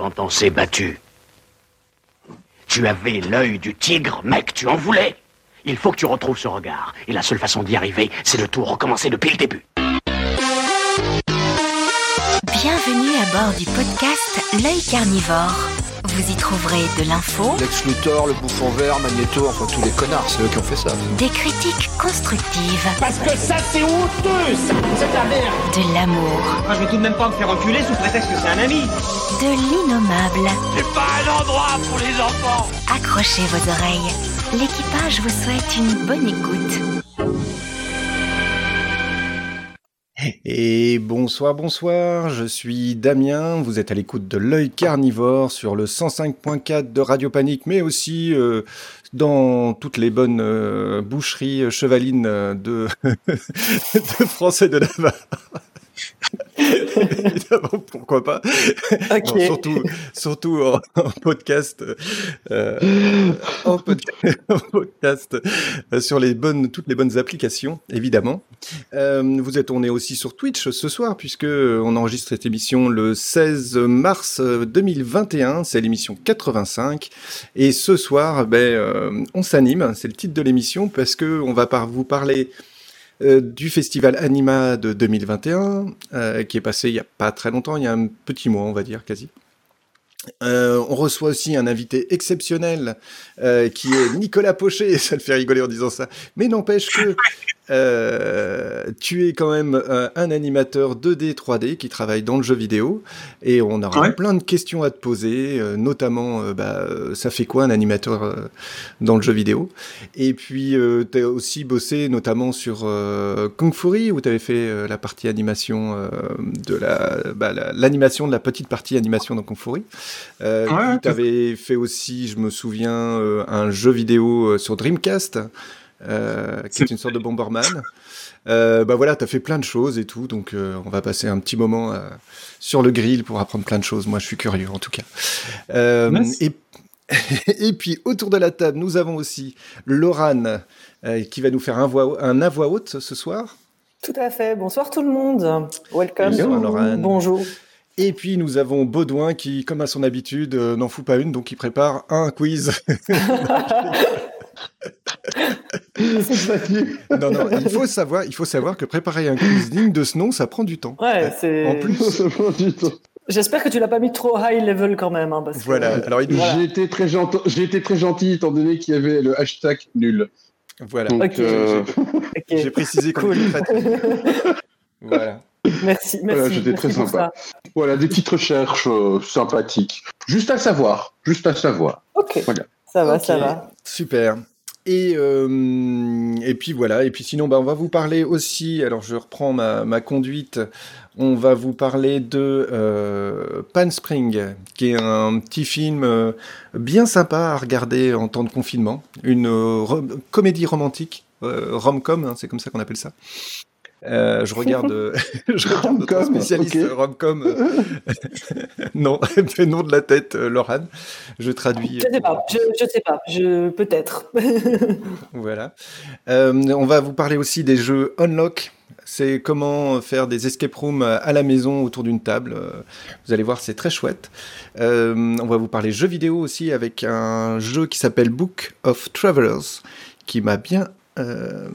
Quand on s'est battu, tu avais l'œil du tigre, mec, tu en voulais. Il faut que tu retrouves ce regard. Et la seule façon d'y arriver, c'est de tout recommencer depuis le début. Bienvenue à bord du podcast L'œil carnivore. Vous y trouverez de l'info, Lex Luthor, le bouffon vert, Magneto, enfin tous les connards, c'est eux qui ont fait ça. des critiques constructives, Parce que ça, c'est honteux, ça C'est de la merde de l'amour, Moi, je vais tout de même pas me faire enculer sous prétexte que c'est un ami. de l'innommable. C'est pas un endroit pour les enfants Accrochez vos oreilles. L'équipage vous souhaite une bonne écoute. Et bonsoir, bonsoir, je suis Damien, vous êtes à l'écoute de l'œil carnivore sur le 105.4 de Radio Panique, mais aussi euh, dans toutes les bonnes euh, boucheries euh, chevalines de, de français de Navarre. Évidemment, pourquoi pas. Non, surtout, surtout en, en podcast, euh, en, pod- en podcast euh, sur les bonnes, toutes les bonnes applications, évidemment. Euh, vous êtes, on est aussi sur Twitch ce soir puisque on enregistre cette émission le 16 mars euh, 2021. C'est l'émission 85 et ce soir, ben, euh, on s'anime. C'est le titre de l'émission parce que on va par vous parler euh, du festival Anima de 2021 euh, qui est passé il y a pas très longtemps, il y a un petit mois, on va dire quasi. Euh, on reçoit aussi un invité exceptionnel euh, qui est Nicolas Pochet. Ça le fait rigoler en disant ça, mais n'empêche que euh, tu es quand même un animateur 2D, 3D qui travaille dans le jeu vidéo et on aura Ouais. plein de questions à te poser, notamment bah, ça fait quoi un animateur dans le jeu vidéo? Et puis tu as aussi bossé notamment sur Kung Fury où tu avais fait la partie animation de la bah, la- l'animation de la petite partie animation dans Kung Fury. Euh, Ouais, puis tout- t'avais fait aussi, je me souviens, euh, un jeu vidéo euh, sur Dreamcast, euh, qui est une sorte de Bomberman. Euh, bah voilà, t'as fait plein de choses et tout, donc euh, on va passer un petit moment euh, sur le grill pour apprendre plein de choses. Moi, je suis curieux en tout cas. Euh, et, et puis autour de la table, nous avons aussi Laurane euh, qui va nous faire un, voix, un à voix haute ce soir. Tout à fait. Bonsoir tout le monde. Welcome. Bonsoir, Laurane. Bonjour. Et puis nous avons Baudouin qui, comme à son habitude, euh, n'en fout pas une, donc il prépare un quiz. non, non, il faut savoir, il faut savoir que préparer un quiz digne de ce nom, ça prend du temps. Ouais, c'est. En plus, J'espère que tu l'as pas mis trop high level quand même, hein, parce que- voilà. Alors il nous, Voilà. J'ai été très gentil, j'ai été très gentil étant donné qu'il y avait le hashtag nul. voilà. Euh, Ok. J'ai précisé qu'on Cool. était. Voilà. Merci, merci. Voilà, j'étais très sympa. voilà, des petites recherches euh, sympathiques. Juste à savoir, juste à savoir. Ok. Voilà. Ça va, ça va. Super. Et, euh, et puis voilà, et puis sinon, bah, on va vous parler aussi, alors je reprends ma, ma conduite, on va vous parler de euh, Pan Spring, qui est un petit film euh, bien sympa à regarder en temps de confinement, une euh, comédie romantique, euh, rom-com, hein, c'est comme ça qu'on appelle ça. Euh, je regarde, euh, je regarde notre spécialiste ok. rom-com. euh, non, nom de la tête, Laurane. Je traduis. Je sais pas. Je, je sais pas. Je peut-être. Voilà. Euh, on va vous parler aussi des jeux Unlock. C'est comment faire des escape rooms à la maison autour d'une table. Vous allez voir, c'est très chouette. Euh, on va vous parler jeux vidéo aussi avec un jeu qui s'appelle Book of Travelers, qui m'a bien euh,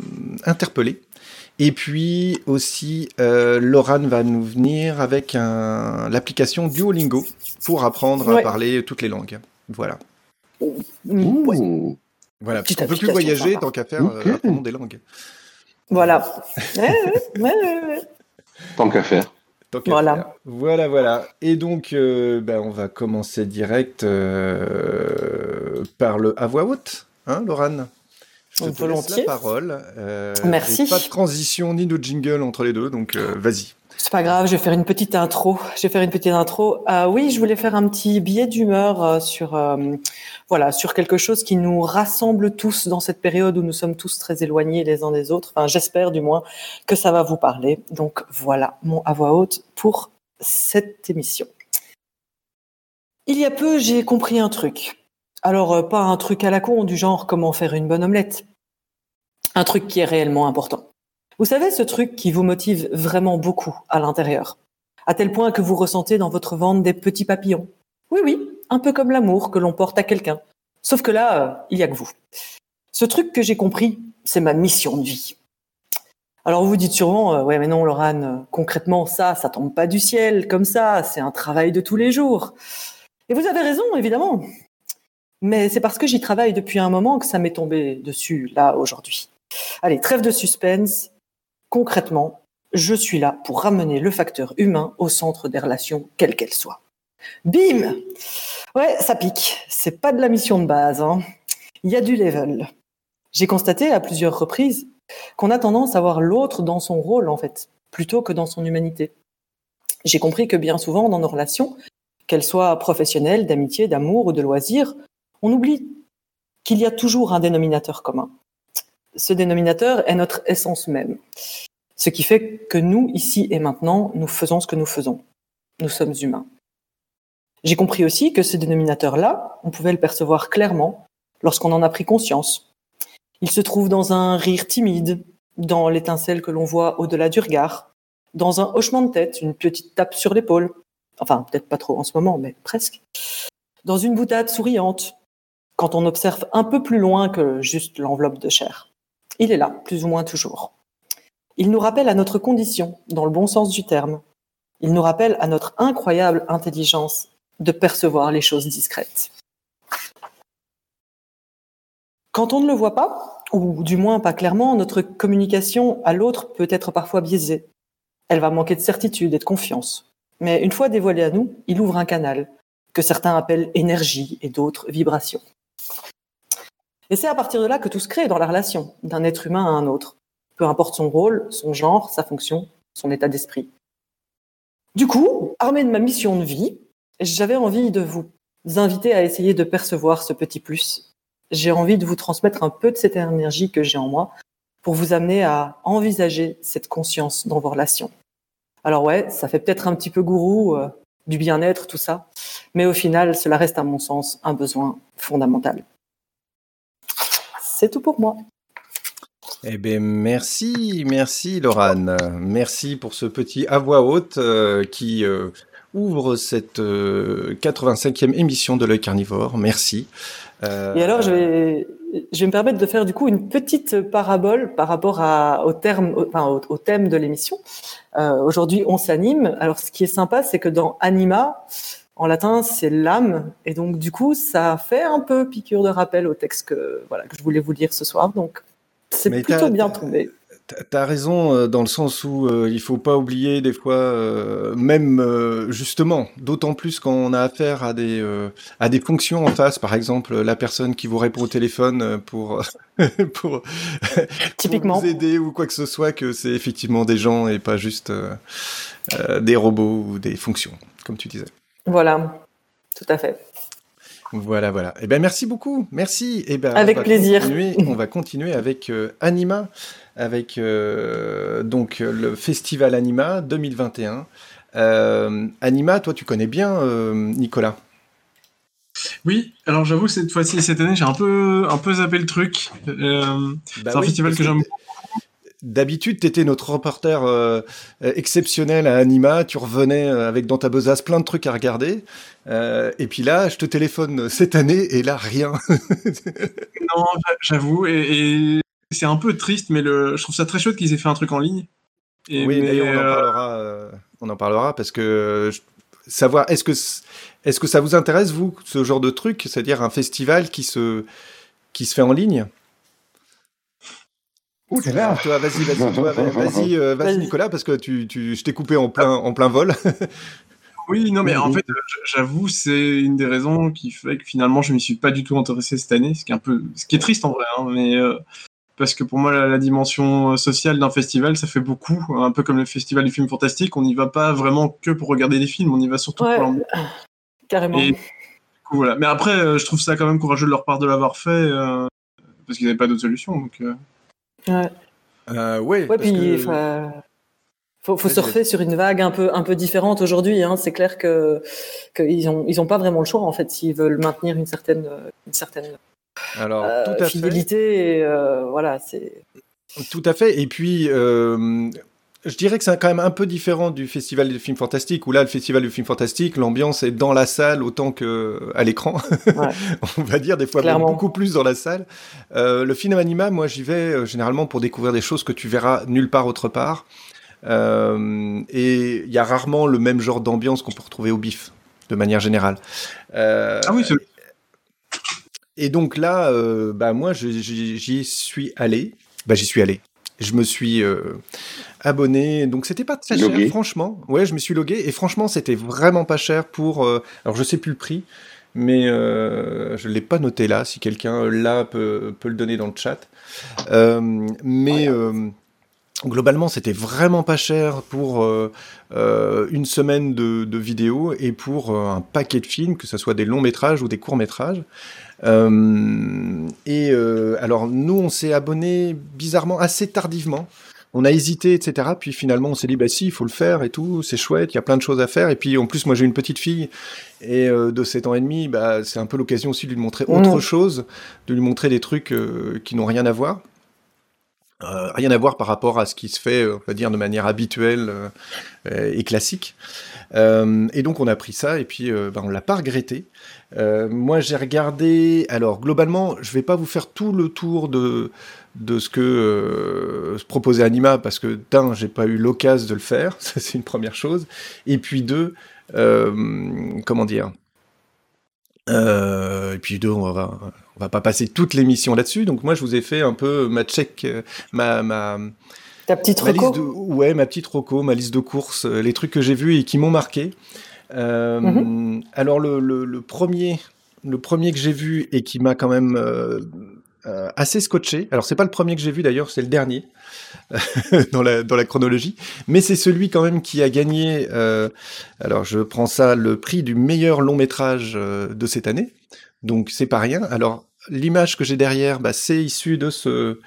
interpellé. Et puis aussi, euh, Laurane va nous venir avec un- l'application Duolingo pour apprendre à parler toutes les langues. Voilà. Ouais. Ouh. Voilà. Petite on peut plus voyager sympa. tant qu'à faire euh, apprendre des langues. Voilà. Ouais, ouais, ouais, ouais, ouais. Tant qu'à faire. Tant qu'à Voilà. faire. Voilà, voilà. Et donc, euh, ben, on va commencer direct euh, par le à voix haute, hein, Laurane? Je te laisse Volontiers. la parole. Euh, Merci. Pas de transition ni de jingle entre les deux, donc euh, vas-y. C'est pas grave, je vais faire une petite intro. Je vais faire une petite intro. Euh, oui, je voulais faire un petit billet d'humeur sur, voilà, sur quelque chose qui nous rassemble tous dans cette période où nous sommes tous très éloignés les uns des autres. Enfin, j'espère du moins que ça va vous parler. Donc voilà, mon à voix haute pour cette émission. Il y a peu, j'ai compris un truc. Alors, euh, pas un truc à la con du genre comment faire une bonne omelette. Un truc qui est réellement important. Vous savez, ce truc qui vous motive vraiment beaucoup à l'intérieur, à tel point que vous ressentez dans votre ventre des petits papillons. Oui, oui, un peu comme l'amour que l'on porte à quelqu'un. Sauf que là, euh, il y a que vous. Ce truc que j'ai compris, c'est ma mission de vie. Alors vous dites sûrement, euh, ouais mais non Laurent, euh, concrètement ça, ça tombe pas du ciel comme ça, c'est un travail de tous les jours. Et vous avez raison, évidemment. Mais c'est parce que j'y travaille depuis un moment que ça m'est tombé dessus, là, aujourd'hui. Allez, trêve de suspense. Concrètement, je suis là pour ramener le facteur humain au centre des relations, quelles qu'elles soient. Bim Ouais, ça pique. C'est pas de la mission de base. Hein. Il y a du level. J'ai constaté à plusieurs reprises qu'on a tendance à voir l'autre dans son rôle, en fait, plutôt que dans son humanité. J'ai compris que bien souvent, dans nos relations, qu'elles soient professionnelles, d'amitié, d'amour ou de loisirs, on oublie qu'il y a toujours un dénominateur commun. Ce dénominateur est notre essence même. Ce qui fait que nous, ici et maintenant, nous faisons ce que nous faisons. Nous sommes humains. J'ai compris aussi que ce dénominateur-là, on pouvait le percevoir clairement lorsqu'on en a pris conscience. Il se trouve dans un rire timide, dans l'étincelle que l'on voit au-delà du regard, dans un hochement de tête, une petite tape sur l'épaule. Enfin, peut-être pas trop en ce moment, mais presque. Dans une boutade souriante, quand on observe un peu plus loin que juste l'enveloppe de chair. Il est là, plus ou moins toujours. Il nous rappelle à notre condition, dans le bon sens du terme. Il nous rappelle à notre incroyable intelligence de percevoir les choses discrètes. Quand on ne le voit pas, ou du moins pas clairement, notre communication à l'autre peut être parfois biaisée. Elle va manquer de certitude et de confiance. Mais une fois dévoilé à nous, il ouvre un canal que certains appellent énergie et d'autres vibration. Et c'est à partir de là que tout se crée dans la relation, d'un être humain à un autre, peu importe son rôle, son genre, sa fonction, son état d'esprit. Du coup, armé de ma mission de vie, j'avais envie de vous inviter à essayer de percevoir ce petit plus. J'ai envie de vous transmettre un peu de cette énergie que j'ai en moi pour vous amener à envisager cette conscience dans vos relations. Alors ouais, ça fait peut-être un petit peu gourou, euh, du bien-être, tout ça, mais au final, cela reste à mon sens un besoin fondamental. C'est tout pour moi. Eh bien, merci, merci Laurane. Merci pour ce petit à voix haute euh, qui euh, ouvre cette 85e euh, émission de l'œil carnivore. Merci. Et alors, je vais, je vais me permettre de faire du coup une petite parabole par rapport à, au, terme, enfin, au, thème de l'émission. Aujourd'hui, on s'anime. Alors, ce qui est sympa, c'est que dans Anima, en latin, c'est l'âme, et donc du coup, ça fait un peu piqûre de rappel au texte que voilà que je voulais vous lire ce soir. Donc, c'est plutôt bien tombé. T'as raison euh, dans le sens où euh, il faut pas oublier des fois, euh, même justement, d'autant plus quand on a affaire à des à des fonctions en face, par exemple la personne qui vous répond au téléphone pour pour, Typiquement. vous aider ou quoi que ce soit, que c'est effectivement des gens et pas juste des robots ou des fonctions, comme tu disais. Voilà, tout à fait. Voilà, voilà. Eh ben, merci beaucoup. Merci. Eh ben, avec plaisir. on va continuer avec euh, Anima, avec euh, donc le festival Anima 2021. Euh, Anima, toi, tu connais bien Nicolas? Oui, alors j'avoue cette fois-ci, cette année, j'ai un peu, un peu zappé le truc. Bah c'est un festival que j'aime D'habitude, tu étais notre reporter euh, exceptionnel à Anima. Tu revenais euh, avec dans ta besace plein de trucs à regarder. Euh, et puis là, je te téléphone cette année et là, rien. non, j'avoue. Et, c'est un peu triste, mais le, je trouve ça très chouette qu'ils aient fait un truc en ligne. Et oui, d'ailleurs, on en parlera. on en parlera parce que savoir est-ce que est-ce que ça vous intéresse vous ce genre de truc, c'est-à-dire un festival qui se qui se fait en ligne? Toi, vas-y, vas-y, euh, vas-y, Nicolas, parce que tu, tu, je t'ai coupé en plein, en plein vol. oui, non, mais en fait, j'avoue, c'est une des raisons qui fait que finalement, je m'y suis pas du tout intéressé cette année, ce qui est un peu, ce qui est triste en vrai, hein, mais euh, parce que pour moi, la, dimension sociale d'un festival, ça fait beaucoup, un peu comme le festival du film fantastique. On n'y va pas vraiment que pour regarder des films, on y va surtout pour l'ambiance. Carrément. voilà. Mais après, euh, je trouve ça quand même courageux de leur part de l'avoir fait, parce qu'ils n'avaient pas d'autre solution. Donc. Ouais. Euh, ouais, ouais puis faut, faut surfer sur une vague un peu un peu différente aujourd'hui. Hein. C'est clair que qu'ils ont ils ont pas vraiment le choix en fait s'ils veulent maintenir une certaine une certaine Alors, tout à fidélité. Fait. Et, euh, voilà, c'est tout à fait. Et puis. Euh, je dirais que c'est quand même un peu différent du festival de films fantastiques, où là, le festival de films fantastiques, l'ambiance est dans la salle autant que à l'écran. On va dire des fois beaucoup plus dans la salle. Euh, le film Anima, moi, j'y vais euh, généralement pour découvrir des choses que tu verras nulle part autre part. Euh, et il y a rarement le même genre d'ambiance qu'on peut retrouver au BIF, de manière générale. ah oui, c'est et donc là, euh, bah moi, j'y suis allé. Bah j'y suis allé. Je me suis euh, abonné, donc c'était pas très cher, franchement. Ouais, je me suis logué et franchement, c'était vraiment pas cher pour. Euh, alors je sais plus le prix, mais je l'ai pas noté là. Si quelqu'un là peut, peut, le donner dans le chat. Mais globalement, c'était vraiment pas cher pour une semaine de, de vidéos et pour un paquet de films, que ce soit des longs métrages ou des courts métrages. Euh, et euh, alors nous, on s'est abonné bizarrement assez tardivement. On a hésité, etc. Puis finalement, on s'est dit, bah si, il faut le faire et tout, c'est chouette, il y a plein de choses à faire. Et puis en plus, moi j'ai une petite fille et euh, de 7 ans et demi, bah, c'est un peu l'occasion aussi de lui montrer autre mmh. chose, de lui montrer des trucs qui n'ont rien à voir. Rien à voir par rapport à ce qui se fait, on va dire, de manière habituelle et classique. et donc on a pris ça et puis bah, on l'a pas regretté. Euh, moi, j'ai regardé. Alors, globalement, je vais pas vous faire tout le tour de de ce que euh, proposait Anima parce que d'un, j'ai pas eu l'occasion de le faire, ça c'est une première chose. Et puis deux, euh, comment dire Et puis deux, on va on va pas passer toute l'émission là-dessus. Donc moi, je vous ai fait un peu ma check, ma ma ta petite reco? De, ouais, ma petite roco, ma liste de courses, les trucs que j'ai vus et qui m'ont marqué. Euh, mhm. Alors le, le, premier, le premier que j'ai vu et qui m'a quand même euh, euh, assez scotché. Alors c'est pas le premier que j'ai vu d'ailleurs, c'est le dernier dans, la, dans la chronologie, mais c'est celui quand même qui a gagné. alors je prends ça le prix du meilleur long métrage de cette année, donc c'est pas rien. Alors l'image que j'ai derrière, bah, c'est issu de ce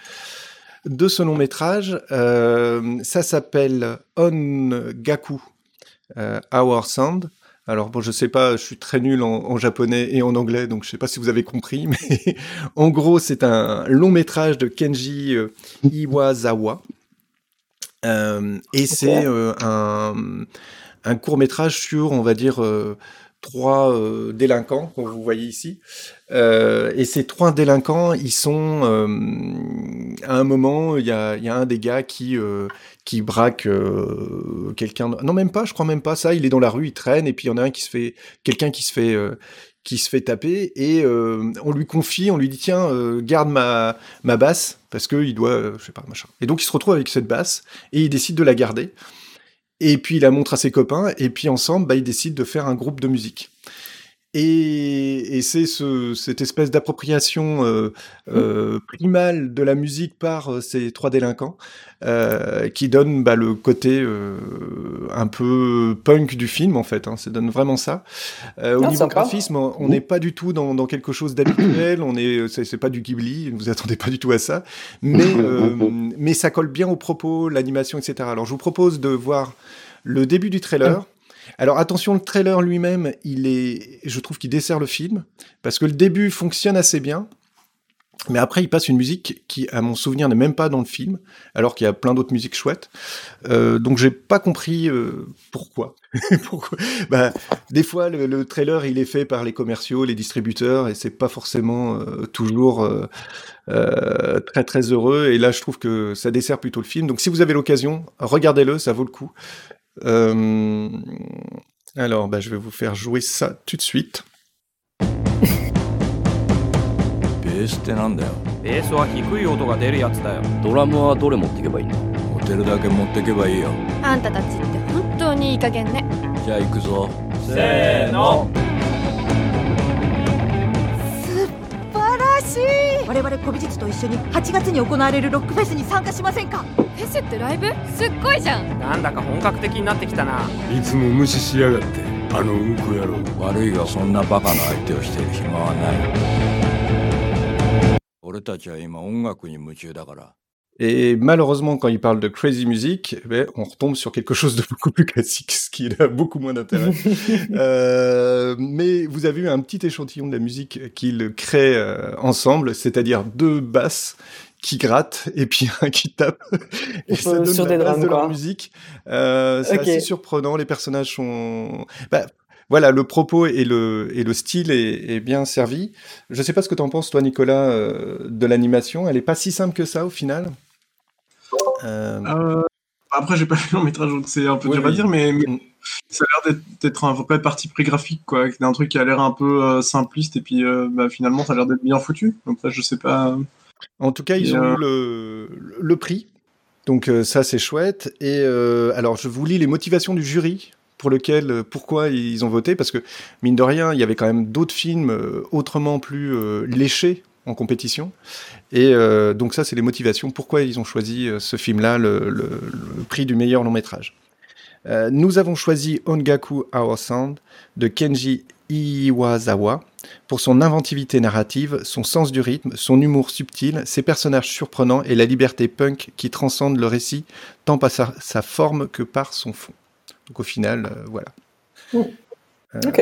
de ce long métrage. ça s'appelle On Gaku euh, Our Sound. Alors bon, je sais pas, je suis très nul en, japonais et en anglais, donc je sais pas si vous avez compris, mais en gros, c'est un long métrage de Kenji euh, Iwasawa. Euh, et c'est un, un, court métrage sur, on va dire, trois euh, délinquants, comme vous voyez ici. Euh, et ces trois délinquants, ils sont euh, à un moment, il y a, y a, un des gars qui qui braque quelqu'un. Non, même pas, je crois même pas ça. Il est dans la rue, il traîne, et puis il y en a un qui se fait, quelqu'un qui se fait qui se fait taper et on lui confie, on lui dit tiens garde ma ma basse parce que il doit je sais pas machin. Et donc il se retrouve avec cette basse et il décide de la garder. Et puis il la montre à ses copains, et puis ensemble, bah, ils décident de faire un groupe de musique. Et, et c'est ce, cette espèce d'appropriation euh, euh, primale de la musique par euh, ces trois délinquants euh, qui donne bah, le côté euh, un peu punk du film en fait. Hein, ça donne vraiment ça. Euh, au niveau graphisme, on n'est pas du tout dans, dans quelque chose d'habituel. on est, c'est pas du Ghibli. Vous attendez pas du tout à ça. Mais mais ça colle bien au propos, l'animation, etc. Alors je vous propose de voir le début du trailer. Alors attention, le trailer lui-même, il est, je trouve qu'il dessert le film parce que le début fonctionne assez bien, mais après il passe une musique qui, à mon souvenir, n'est même pas dans le film, alors qu'il y a plein d'autres musiques chouettes. Euh, donc j'ai pas compris euh, pourquoi. pourquoi? Bah, des fois le, trailer il est fait par les commerciaux, les distributeurs, et c'est pas forcément euh, toujours euh, très très heureux. Et là je trouve que ça dessert plutôt le film. Donc si vous avez l'occasion, regardez-le, ça vaut le coup. Euh, alors, bah, je vais vous faire jouer ça tout de suite. ベースってなんだよベースは低い音が出るやつだよドラムはどれ持ってけばいいの持てるだけ持ってけばいいよあんたたちって本当にいい加減ねじゃあ行くぞせーのしい。我々古美術と一緒に8月に行われるロックフェスに参加しませんか？フェスってライブ？すっごいじゃん。なんだか本格的になってきたな。いつも無視しやがってあのうんこ野郎。悪いがそんなバカな相手をしている暇はない。俺たちは今音楽に夢中だから Et malheureusement, quand il parle de crazy music, eh ben, on retombe sur quelque chose de beaucoup plus classique, ce qui a beaucoup moins d'intérêt. euh, mais vous avez eu un petit échantillon de la musique qu'ils créent euh, ensemble, c'est-à-dire deux basses qui gratte et puis un qui tape. Et ça donne sur la des base drames, de leur quoi. musique. Euh, c'est assez surprenant. Les personnages sont. Bah, voilà, le propos et le, et le style est, est bien servi. Je sais pas ce que tu en penses, toi, Nicolas, euh, de l'animation. Elle est pas si simple que ça au final? Euh, Euh, après, j'ai pas vu le long métrage, donc c'est un peu dur à oui. dire, mais, mais Mm. ça a l'air d'être- un vrai parti pris graphique, quoi. avec Un truc qui a l'air un peu euh, simpliste, et puis euh, bah, finalement, ça a l'air d'être bien foutu. Donc là, je sais pas. En tout cas, ils Et, ont euh, eu le, le prix. Donc euh, ça, c'est chouette. Et euh, alors, je vous lis les motivations du jury pour lequel, pourquoi ils ont voté, parce que mine de rien, il y avait quand même d'autres films autrement plus euh, léchés en compétition. Et euh, donc ça, c'est les motivations. Pourquoi ils ont choisi euh, ce film-là, le, le- le prix du meilleur long métrage. Euh, nous avons choisi Ongaku Our Sound de Kenji Iwasawa pour son inventivité narrative, son sens du rythme, son humour subtil, ses personnages surprenants et la liberté punk qui transcende le récit tant par sa, sa forme que par son fond. Donc au final, euh, voilà. Mm. Euh, Ok.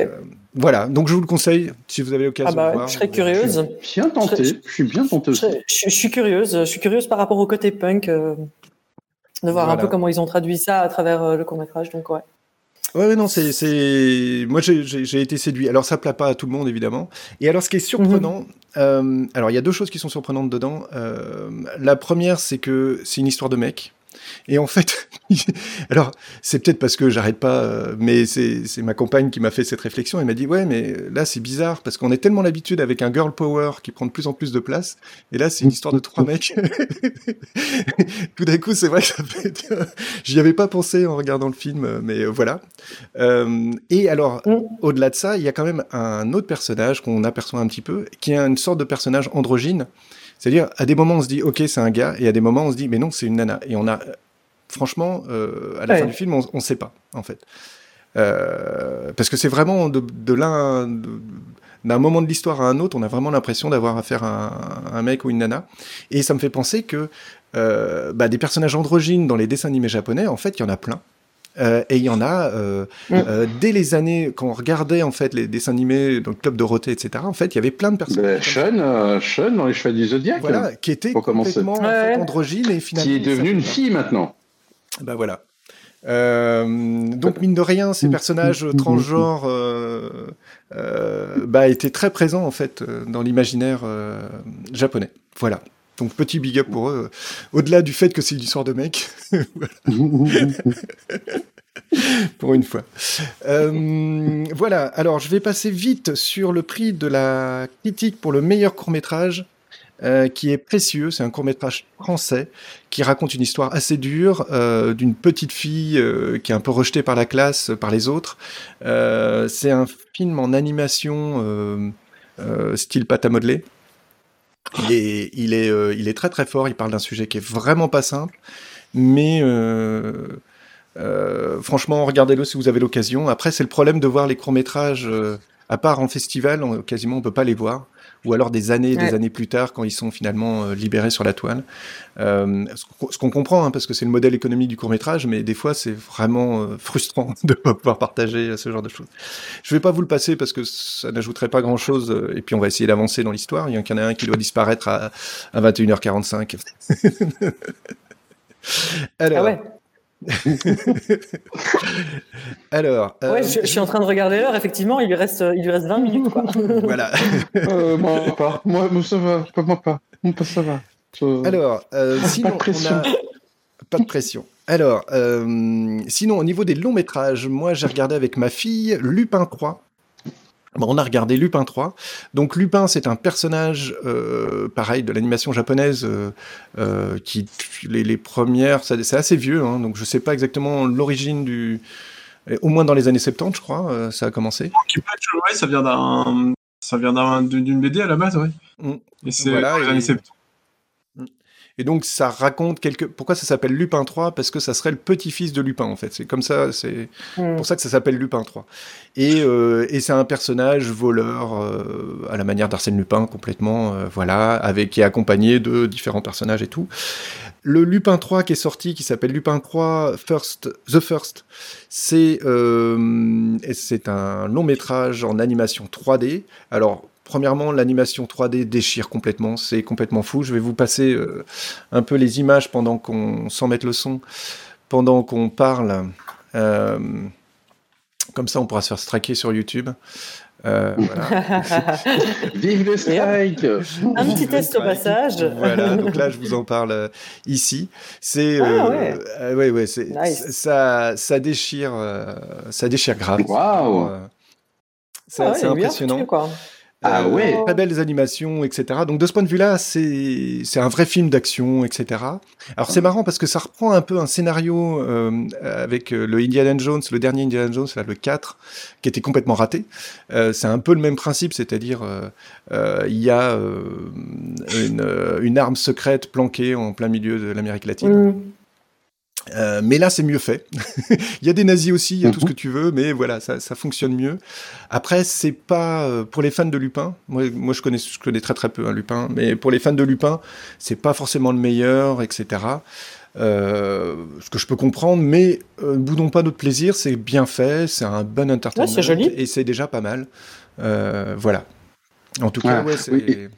Voilà, donc je vous le conseille si vous avez l'occasion Ah bah de ouais, voir. je serais curieuse. Bien tenté, Je- je suis bien tenté Je, aussi. je- je suis curieuse, je suis curieuse par rapport au côté punk, euh, de voir un peu comment ils ont traduit ça à travers euh, le court métrage. Donc ouais. Ouais, ouais, non, c'est, c'est, moi j'ai, j'ai, j'ai été séduit. Alors ça plaît pas à tout le monde évidemment. Et alors ce qui est surprenant, euh, alors il y a deux choses qui sont surprenantes dedans. Euh, la première, c'est que c'est une histoire de mec. Et en fait, alors c'est peut-être parce que j'arrête pas, euh, mais c'est, ma compagne qui m'a fait cette réflexion. Elle m'a dit ouais, mais là c'est bizarre parce qu'on est tellement l'habitude avec un girl power qui prend de plus en plus de place. Et là c'est une histoire de trois mecs. Tout d'un coup, c'est vrai que ça fait. J'y avais pas pensé en regardant le film, mais voilà. Euh, et alors, au-delà de ça, il y a quand même un autre personnage qu'on aperçoit un petit peu, qui est une sorte de personnage androgyne. C'est-à-dire, à des moments, on se dit, ok, c'est un gars, et à des moments, on se dit, mais non, c'est une nana. Et on a, franchement, euh, à la Ouais. fin du film, on ne sait pas, en fait. Euh, parce que c'est vraiment de, de l'un. d'un moment de l'histoire à un autre, on a vraiment l'impression d'avoir affaire à un, un mec ou une nana. Et ça me fait penser que euh, bah, des personnages androgynes dans les dessins animés japonais, en fait, il y en a plein. Euh, et il y en a euh, euh, dès les années quand on regardait en fait les dessins animés dans le club Dorothée, etc. En fait, il y avait plein de personnages Ben, Sean, euh, Sean dans les Chevaliers du Zodiac. voilà, hein, qui commencer. complètement en fait, androgynes et finalement Qui est devenue ça- une fille maintenant. Bah voilà. Euh, donc mine de rien, ces personnages transgenres euh, euh, bah, étaient très présents en fait dans l'imaginaire euh, japonais. Voilà. Donc petit big up pour eux. Au-delà du fait que c'est une histoire de mec. Pour une fois. Euh, voilà. Alors je vais passer vite sur le prix de la critique pour le meilleur court métrage. euh, qui est précieux, c'est un court métrage français qui raconte une histoire assez dure euh, d'une petite fille euh, qui est un peu rejetée par la classe, par les autres. Euh, c'est un film en animation euh, euh, style pâte à modeler. Euh, il est très très fort, il parle d'un sujet qui est vraiment pas simple, mais euh, euh, franchement, regardez-le si vous avez l'occasion. Après, c'est le problème de voir les courts-métrages, euh, à part en festival, quasiment on peut pas les voir, ou alors des années et des années plus tard quand ils sont finalement euh, libérés sur la toile. Euh, ce qu'on- comprend, hein, parce que c'est le modèle économique du court-métrage, mais des fois c'est vraiment euh, frustrant de pas pouvoir partager ce genre de choses. Je vais pas vous le passer parce que ça n'ajouterait pas grand-chose, et puis on va essayer d'avancer dans l'histoire. Il y en a un qui doit disparaître à, à 21h45. Alors, Ah ouais. alors, euh, Ouais, je, je suis en train de regarder l'heure. Effectivement, il lui reste, il lui reste 20 minutes. Quoi. voilà. Euh, moi pas. Moi, moi, ça va. Pas moi pas. Moi pas ça va. Je- Alors, euh, Pas de sinon, pression. on a... Pas de pression. Alors, euh, sinon, au niveau des longs métrages, moi, j'ai regardé avec ma fille Lupin 3. Bon, on a regardé Lupin 3. Donc, Lupin, c'est un personnage, euh, pareil, de l'animation japonaise, euh, euh, qui, les, les premières, c'est assez vieux, hein, donc je sais pas exactement l'origine du... Au moins dans les années 70, je crois, ça a commencé. Ouais, ça vient d'un, ça vient d'un- d'une BD à la base, ouais. Mm. Et c'est Voilà, dans les et- années 70. Et donc ça raconte quelque. Pourquoi ça s'appelle Lupin 3 Parce que ça serait le petit-fils de Lupin en fait. C'est comme ça. C'est Mm. pour ça que ça s'appelle Lupin 3. Et, euh, et c'est un personnage voleur euh, à la manière d'Arsène Lupin complètement. euh, voilà, avec qui est accompagné de différents personnages et tout. Le Lupin 3 qui est sorti, qui s'appelle Lupin 3 First, The First, c'est c'est un long métrage en animation 3D. Alors premièrement, l'animation 3D déchire complètement. C'est complètement fou. Je vais vous passer euh, un peu les images pendant qu'on, sans mettre le son, pendant qu'on parle. Euh, comme ça, on pourra se faire striker sur YouTube. Euh, Vive le strike Un petit test au passage. Voilà, donc là je vous en parle euh, ici. C'est ah, ouais. ouais, ouais c'est ça, ça déchire, ça déchire grave. Waouh C'est ah impressionnant. quoi. Ah euh, ouais. Très belles animations, etc. Donc de ce point de vue-là, c'est c'est un vrai film d'action, etc. Alors c'est marrant parce que ça reprend un peu un scénario euh, avec euh, le Indiana Jones, le dernier Indiana Jones, là, le 4, qui était complètement raté. Euh, c'est un peu le même principe, c'est-à-dire il y a une, une, arme secrète planquée en plein milieu de l'Amérique latine. Mm. Euh, mais là, c'est mieux fait. il y a des nazis aussi, il y a tout ce mhm. que tu veux, mais voilà, ça, ça fonctionne mieux. Après, c'est pas euh, pour les fans de Lupin. Moi, moi, je connais, je connais très très peu hein, Lupin, mais pour les fans de Lupin, c'est pas forcément le meilleur, etc. Euh, ce que je peux comprendre, mais euh, boudons pas notre plaisir. C'est bien fait, c'est un bon entertainment, ouais, joli. et c'est déjà pas mal. voilà. En tout cas, ouais, c'est. Oui.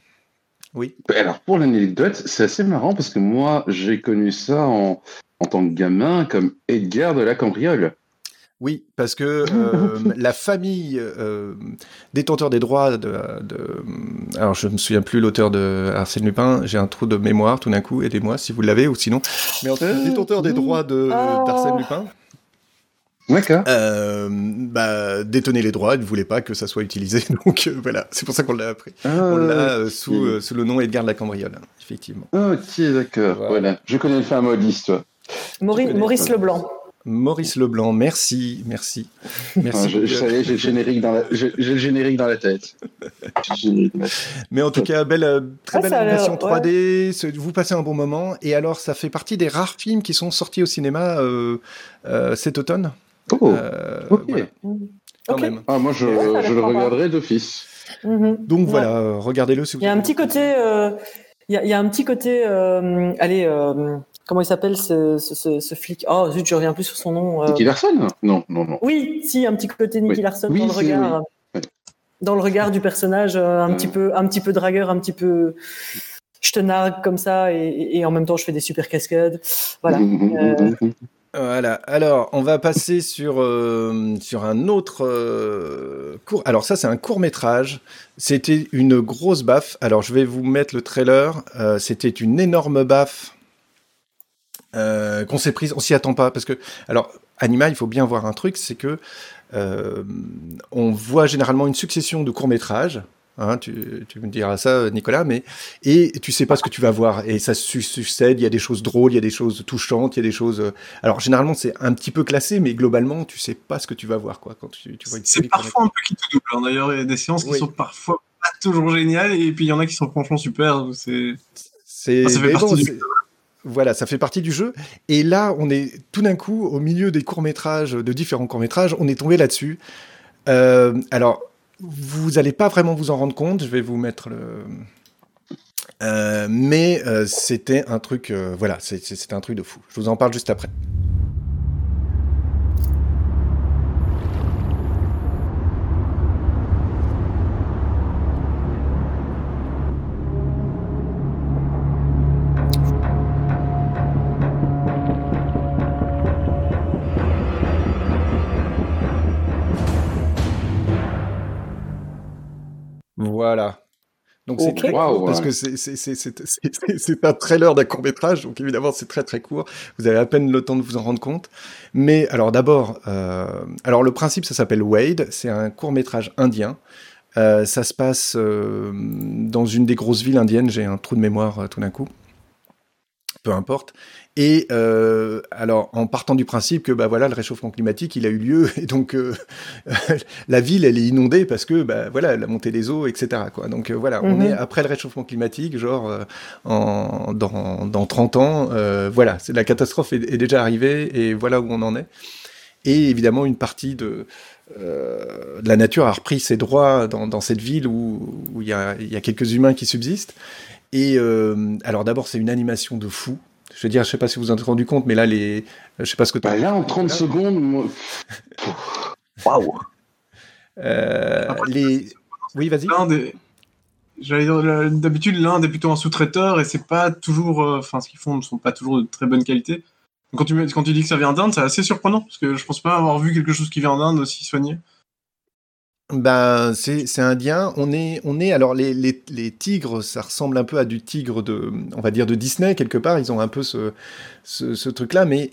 oui. Alors pour l'anecdote, c'est assez marrant parce que moi j'ai connu ça en, en tant que gamin comme Edgar de la Cambriole. Oui, parce que euh, la famille euh, détenteur des droits de, Alors, je me souviens plus l'auteur de Arsène Lupin, j'ai un trou de mémoire tout d'un coup, aidez-moi si vous l'avez ou sinon. Mais en tout cas, détenteur des droits oh. d'Arsène Lupin. D'accord. Euh, bah, détenait les droits, il ne voulait pas que ça soit utilisé, donc voilà, c'est pour ça qu'on l'a appris. Ah, on l'a sous, sous, le nom Edgar de la Cambriole, effectivement. Ok, d'accord, voilà. Je connais le fameux d'histoire. Maurice, Leblanc. Maurice Leblanc, merci, merci. merci. Ah, je, savais, j'ai le générique dans la, le générique dans la tête. Mais en tout cas, belle, euh, très belle animation 3D. Vous passez un bon moment. Et alors, ça fait partie des rares films qui sont sortis au cinéma euh, euh, cet automne. Oh, ok. Ah, moi, je, je le regarderai d'office. Mhm. Donc voilà, regardez-le si vous. Il y a un petit côté. Il y, a, un petit côté, allez, comment il s'appelle ce, ce, ce, flic? Oh zut, je reviens plus sur son nom. Euh... Nicky Larson? Non, non, non. Oui, si, un petit côté Nicky Larson dans le regard, dans le regard du personnage, euh, un petit peu, un petit peu dragueur, un petit peu. Je te nargue comme ça et, et, en même temps je fais des super cascades. Voilà. euh... Voilà. Alors, on va passer sur euh, sur un autre euh, court. Alors ça, c'est un court métrage. C'était une grosse baffe. Alors, je vais vous mettre le trailer. Euh, C'était une énorme baffe euh, qu'on s'est prise, on s'y attend pas parce que alors Anima, il faut bien voir un truc, c'est que euh, on voit généralement une succession de courts métrages. Hein, tu, tu, me diras ça, Nicolas, mais et tu sais pas ce que tu vas voir et ça succède. Il y a des choses drôles, il y a des choses touchantes, il y a des choses. Euh, alors généralement c'est un petit peu classé, mais globalement tu sais pas ce que tu vas voir quoi quand tu, tu vois. C'est parfois un peu qui te double. Hein. D'ailleurs, il y a des séances qui sont parfois pas toujours géniales et puis il y en a qui sont franchement super. C'est. C'est. ça fait partie du voilà, ça fait partie du jeu. Et là, on est tout d'un coup au milieu des courts métrages, de différents courts métrages, on est tombé là-dessus. Euh, alors, vous n'allez pas vraiment vous en rendre compte. Je vais vous mettre le. Euh, mais euh, c'était un truc, voilà, c'était un truc de fou. Je vous en parle juste après. Donc c'est très court parce que c'est un trailer d'un court métrage, donc évidemment c'est très très court. Vous avez à peine le temps de vous en rendre compte. Mais alors d'abord, euh, alors le principe ça s'appelle Wade, c'est un court métrage indien. Euh, ça se passe euh, dans une des grosses villes indiennes. J'ai un trou de mémoire tout d'un coup peu importe. Et euh, alors, en partant du principe que bah voilà, le réchauffement climatique, il a eu lieu, et donc euh, la ville, elle est inondée parce que bah voilà, la montée des eaux, etc. Quoi. Donc euh, voilà, on est mhm. après le réchauffement climatique, genre en, dans, dans 30 ans, voilà, la catastrophe est, est, déjà arrivée, et voilà où on en est. Et évidemment, une partie de, de la nature a repris ses droits dans, dans cette ville où il où y, a, y a quelques humains qui subsistent. Et euh, alors d'abord, c'est une animation de fou. Je veux dire, je sais pas si vous vous en êtes rendu compte, mais là, les, je sais pas ce que bah là, en 30 secondes, waouh. Euh, les, oui, vas-y. L'un des... d'habitude l'Inde est plutôt un sous-traiteur et c'est pas toujours, enfin ce qu'ils font ne sont pas toujours de très bonne qualité. Quand tu, quand tu dis que ça vient d'Inde, c'est assez surprenant parce que je pense pas avoir vu quelque chose qui vient d'Inde aussi soigné. Ben, c'est indien. On est, on est. Alors, les, les, les, tigres, ça ressemble un peu à du tigre de, on va dire, de Disney, quelque part. Ils ont un peu ce, ce, ce truc-là, mais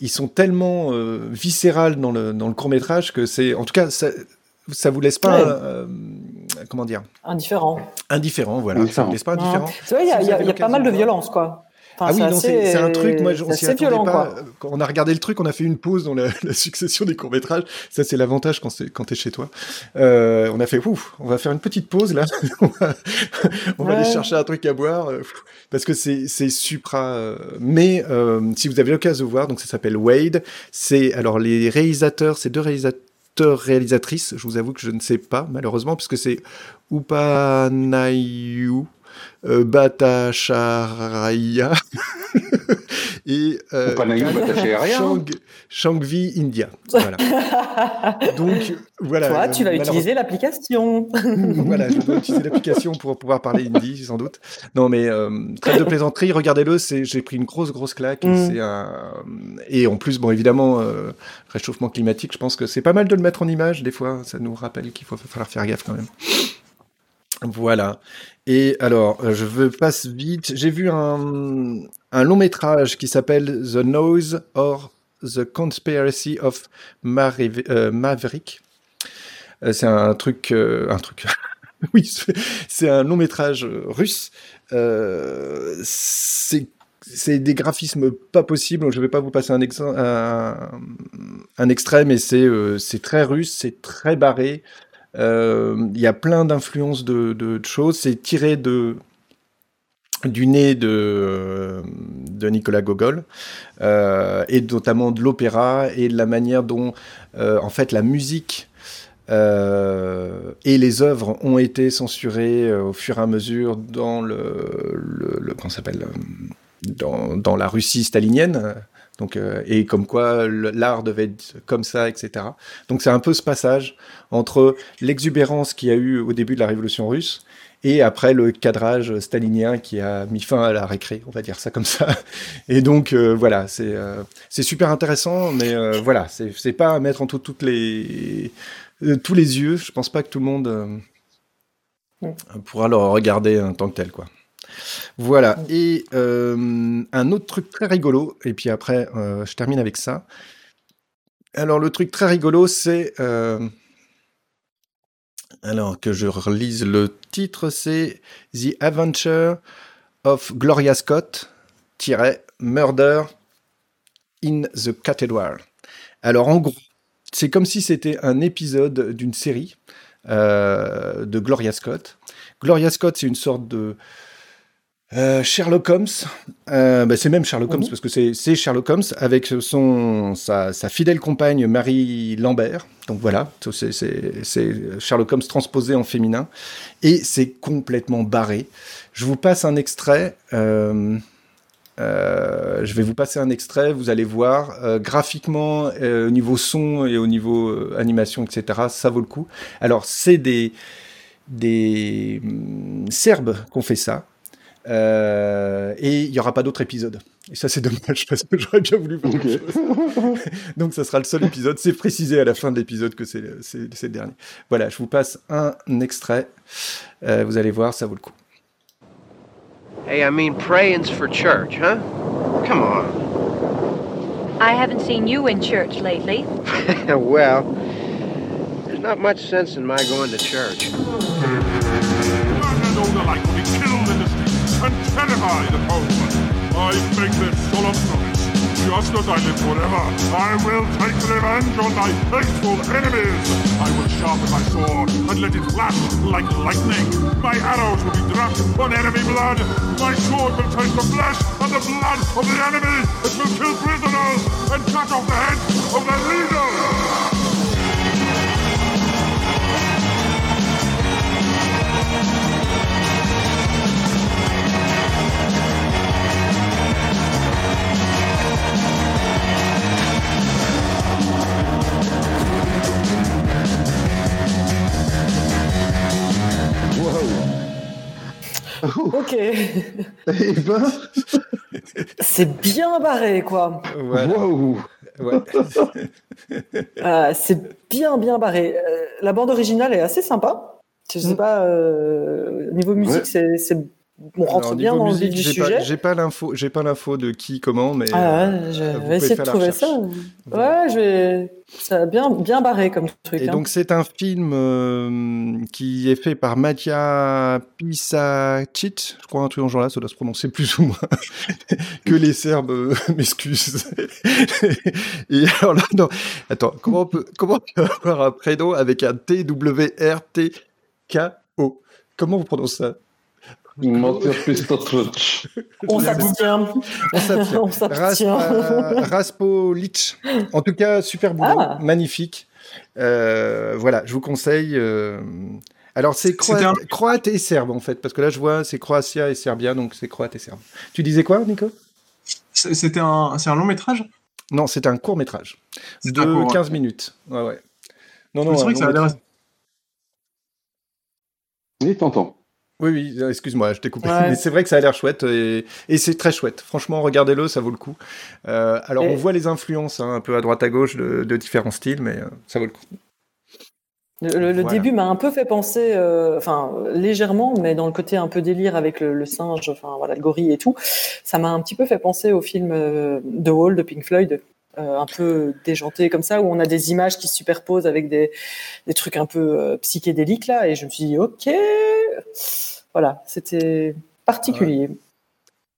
ils sont tellement euh, viscérales dans le, dans le court-métrage que c'est. En tout cas, ça, ça vous laisse pas. Euh, comment dire? Indifférent. Indifférent, voilà. Ça vous laisse pas indifférent. C'est vrai, il y a, y a pas mal de violence, quoi ah oui, c'est un truc, moi, on s'y attendait pas. Quand on a regardé le truc, on a fait une pause dans la, succession des courts-métrages. Ça, c'est l'avantage quand, quand t'es chez toi. Euh, on a fait, ouf, on va faire une petite pause, là. on va, aller chercher un truc à boire. Euh, parce que c'est supra. Euh, mais si vous avez l'occasion de voir, donc ça s'appelle Wade. C'est, alors, les réalisateurs, c'est deux réalisateurs réalisatrices, je vous avoue que je ne sais pas, malheureusement, puisque c'est Upanayu euh, Bhattacharya et euh, Shang, Shangvi India. Voilà. Donc voilà. Toi, tu vas utiliser l'application. voilà, je vais utiliser l'application pour pouvoir parler hindi, sans doute. Non, mais euh, très de plaisanterie. Regardez-le, j'ai pris une grosse grosse claque. Et, mm. un... et en plus, bon, évidemment, euh, réchauffement climatique. Je pense que c'est pas mal de le mettre en image. Des fois, ça nous rappelle qu'il faut falloir faire gaffe quand même. Voilà. Et alors, euh, je veux passe vite. J'ai vu un, long métrage qui s'appelle The Nose or The Conspiracy of euh, Maverick. Euh, c'est un truc, un truc. oui, c'est un long métrage russe. c'est des graphismes pas possibles. Je ne vais pas vous passer un, un, extrait, mais c'est très russe, c'est très barré. Euh, il y a plein d'influences de, choses. C'est tiré du nez de, de Nicolas Gogol, euh, et notamment de l'opéra et de la manière dont, euh, en fait, la musique et les œuvres ont été censurées au fur et à mesure dans le, le, s'appelle dans, la Russie stalinienne. Donc, euh, et comme quoi l'art devait être comme ça, etc. Donc c'est un peu ce passage entre l'exubérance qu'il y a eu au début de la révolution russe et après le cadrage stalinien qui a mis fin à la récré, on va dire ça comme ça. Et donc euh, voilà, c'est euh, c'est super intéressant, mais voilà, c'est pas à mettre entre toutes les tous les yeux. Je pense pas que tout le monde pourra le regarder en tant que tel, quoi. Voilà. Et euh, un autre truc très rigolo, et puis après, euh, je termine avec ça. Alors, le truc très rigolo, c'est. Euh, alors que je relise le titre, c'est The Adventure of Gloria Scott, Murder in the Cathedral. Alors, en gros, c'est comme si c'était un épisode d'une série de Gloria Scott. Gloria Scott, c'est une sorte de euh, Sherlock Holmes, euh, bah, c'est même Sherlock Holmes mhm. parce que c'est Sherlock Holmes avec son sa, fidèle compagne Marie Lambert. Donc voilà, c'est Sherlock Holmes transposé en féminin et c'est complètement barré. Je vous passe un extrait. Euh, je vais vous passer un extrait, vous allez voir, graphiquement, au niveau son et au niveau animation, etc., ça vaut le coup. Alors, c'est des, des hum, Serbes qui ont fait ça. Euh, et il n'y aura pas d'autres épisodes. Et ça, c'est dommage parce que j'aurais bien voulu voir Donc, ça sera le seul épisode. C'est précisé à la fin de l'épisode que c'est le dernier. Voilà, je vous passe un extrait. Euh, vous allez voir, ça vaut le coup. Hey, I mean, praying's for church, huh? Come on. I haven't seen you in church lately. well, there's not much sense in my going to church. And terrify the postman. I make this solemn promise. Just as I live forever, I will take revenge on my faithful enemies. I will sharpen my sword and let it flash like lightning. My arrows will be dropped on enemy blood. My sword will taste the flesh and the blood of the enemy. It will kill prisoners and cut off the heads of their leaders. Eh ben. C'est bien barré, quoi. Ouais. Euh, c'est bien, bien barré. Euh, la bande originale est assez sympa. Je sais pas, euh, niveau musique, Ouais. c'est, on rentre Alors, bien dans le vif du sujet. J'ai pas l'info, j'ai pas l'info de qui, comment, mais. Ah euh, ouais, je vais essayer de trouver ça. Ouais, je vais. Ça a bien, bien barré comme truc. Et hein. donc c'est un film euh, qui est fait par Mattia Pisacic, je crois un truc en genre là, ça doit se prononcer plus ou moins que les Serbes euh, m'excusent. Et alors là, non, attends, comment on peut, comment on peut avoir un prénom avec un T W R T K O? Comment on prononce ça? On s'abstient. On s'abstient. On s'abstient. Raspolic. En tout cas, super boulot, Ah. magnifique. Euh, voilà, je vous conseille. euh, Alors, c'est croate, C'était un- croate et serbe, en fait, parce que là, je vois, c'est Croatia et Serbia, donc c'est croate et serbe. Tu disais quoi, Nico? C'est- C'était un, c'est un long métrage? Non, c'est un court métrage de court, ouais. 15 minutes. Ouais, ouais. Non, non, c'est vrai que ça a long l'air-. Oui, t'entends. Oui, oui, euh, excuse-moi, je t'ai coupé. Ouais. Mais c'est vrai que ça a l'air chouette et, et c'est très chouette. Franchement, regardez-le, ça vaut le coup. Euh, alors, Et- on voit les influences hein, un peu à droite à gauche de, de différents styles, mais euh, ça vaut le coup. Le, le- le Voilà. début m'a un peu fait penser, euh, enfin légèrement, mais dans le côté un peu délire avec le, le singe, enfin voilà, le gorille et tout, ça m'a un petit peu fait penser au film The Wall de Pink Floyd, euh, un peu déjanté comme ça, où on a des images qui se superposent avec des, des trucs un peu euh, psychédéliques là, et je me suis dit ok, voilà, c'était particulier.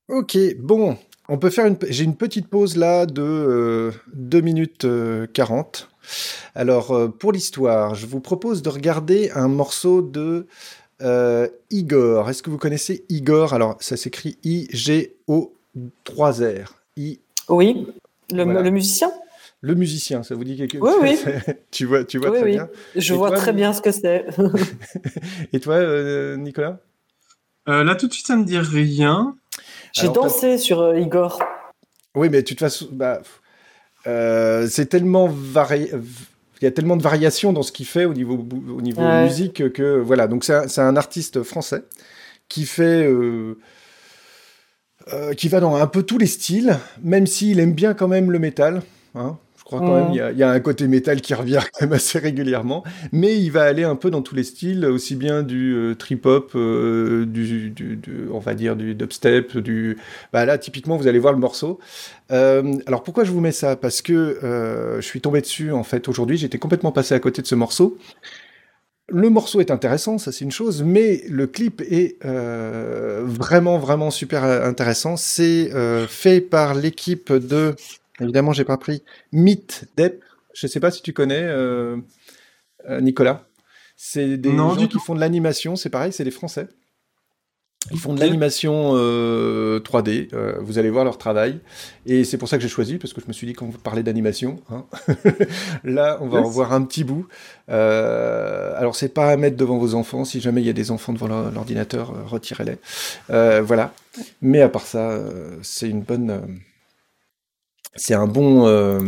Ok, bon, on peut faire une. J'ai une petite pause là de euh, 2 minutes euh, 40. Alors, euh, pour l'histoire, je vous propose de regarder un morceau de euh, Igor. Est-ce que vous connaissez Igor? Alors, ça s'écrit I-G-O-3-R. I, Oui, le, Voilà. le musicien? le musicien, ça vous dit quelque Oui, oui. tu vois, tu vois oui, très oui, bien. je Et vois toi, très bien ce que c'est. Et toi, euh, Nicolas? Euh, Là, tout de suite, ça me dit rien. J'ai dansé sur euh, Igor. Oui, mais de toute façon, bah, euh, c'est tellement varié. Il y a tellement de variations dans ce qu'il fait au niveau, au niveau Ouais. musique que voilà. Donc c'est un, c'est un artiste français qui fait, euh, euh, qui va dans un peu tous les styles, même s'il aime bien quand même le métal. hein. Je crois quand Mm. même il y, a, il y a un côté métal qui revient quand même assez régulièrement, mais il va aller un peu dans tous les styles, aussi bien du euh, trip hop, euh, du, du- du- on va dire du dubstep, du. Bah là typiquement vous allez voir le morceau. Euh, alors pourquoi je vous mets ça? Parce que euh, je suis tombé dessus en fait aujourd'hui, j'étais complètement passé à côté de ce morceau. Le morceau est intéressant, ça c'est une chose, mais le clip est vraiment vraiment super intéressant. C'est fait par l'équipe de, évidemment j'ai pas pris, Meet Dep. Je sais pas si tu connais euh, euh, Nicolas. C'est des Non, gens qui font de l'animation, c'est pareil, c'est des Français. Ils font de l'animation euh, 3D. euh, vous allez voir leur travail. Et c'est pour ça que j'ai choisi, parce que je me suis dit qu'on parlait d'animation. hein. Là, on va en voir un petit bout. Euh, alors, c'est pas à mettre devant vos enfants. Si jamais il y a des enfants devant l'ordinateur, retirez-les. Voilà. Mais à part ça, c'est une bonne. C'est un bon. euh,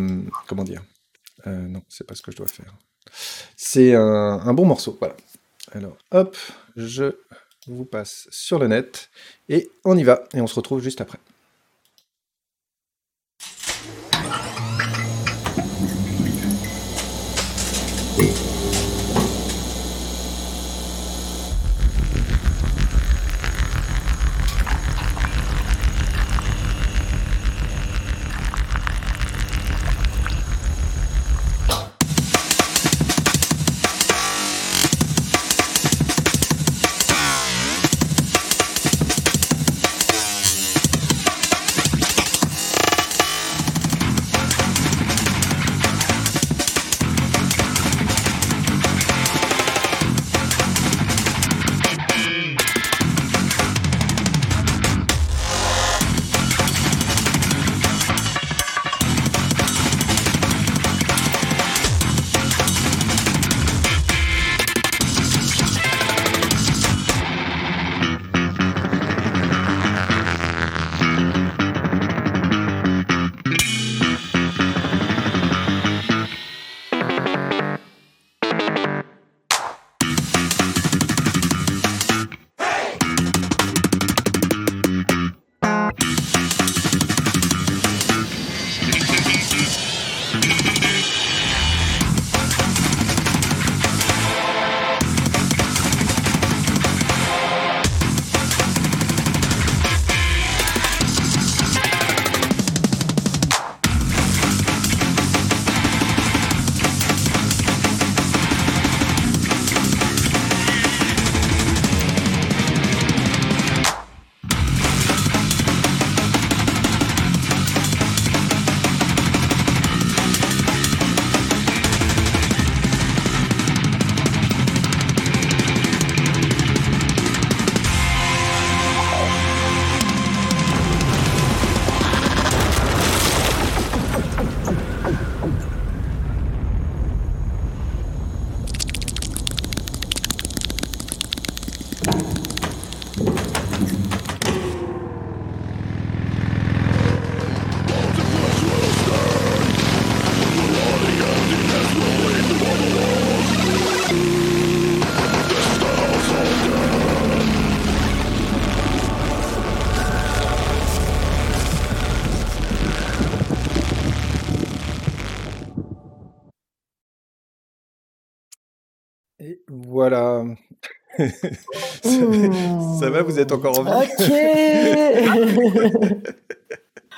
comment dire Euh, Non, c'est pas ce que je dois faire. C'est un bon morceau. Voilà. Alors, hop, je vous passe sur le net et on y va et on se retrouve juste après.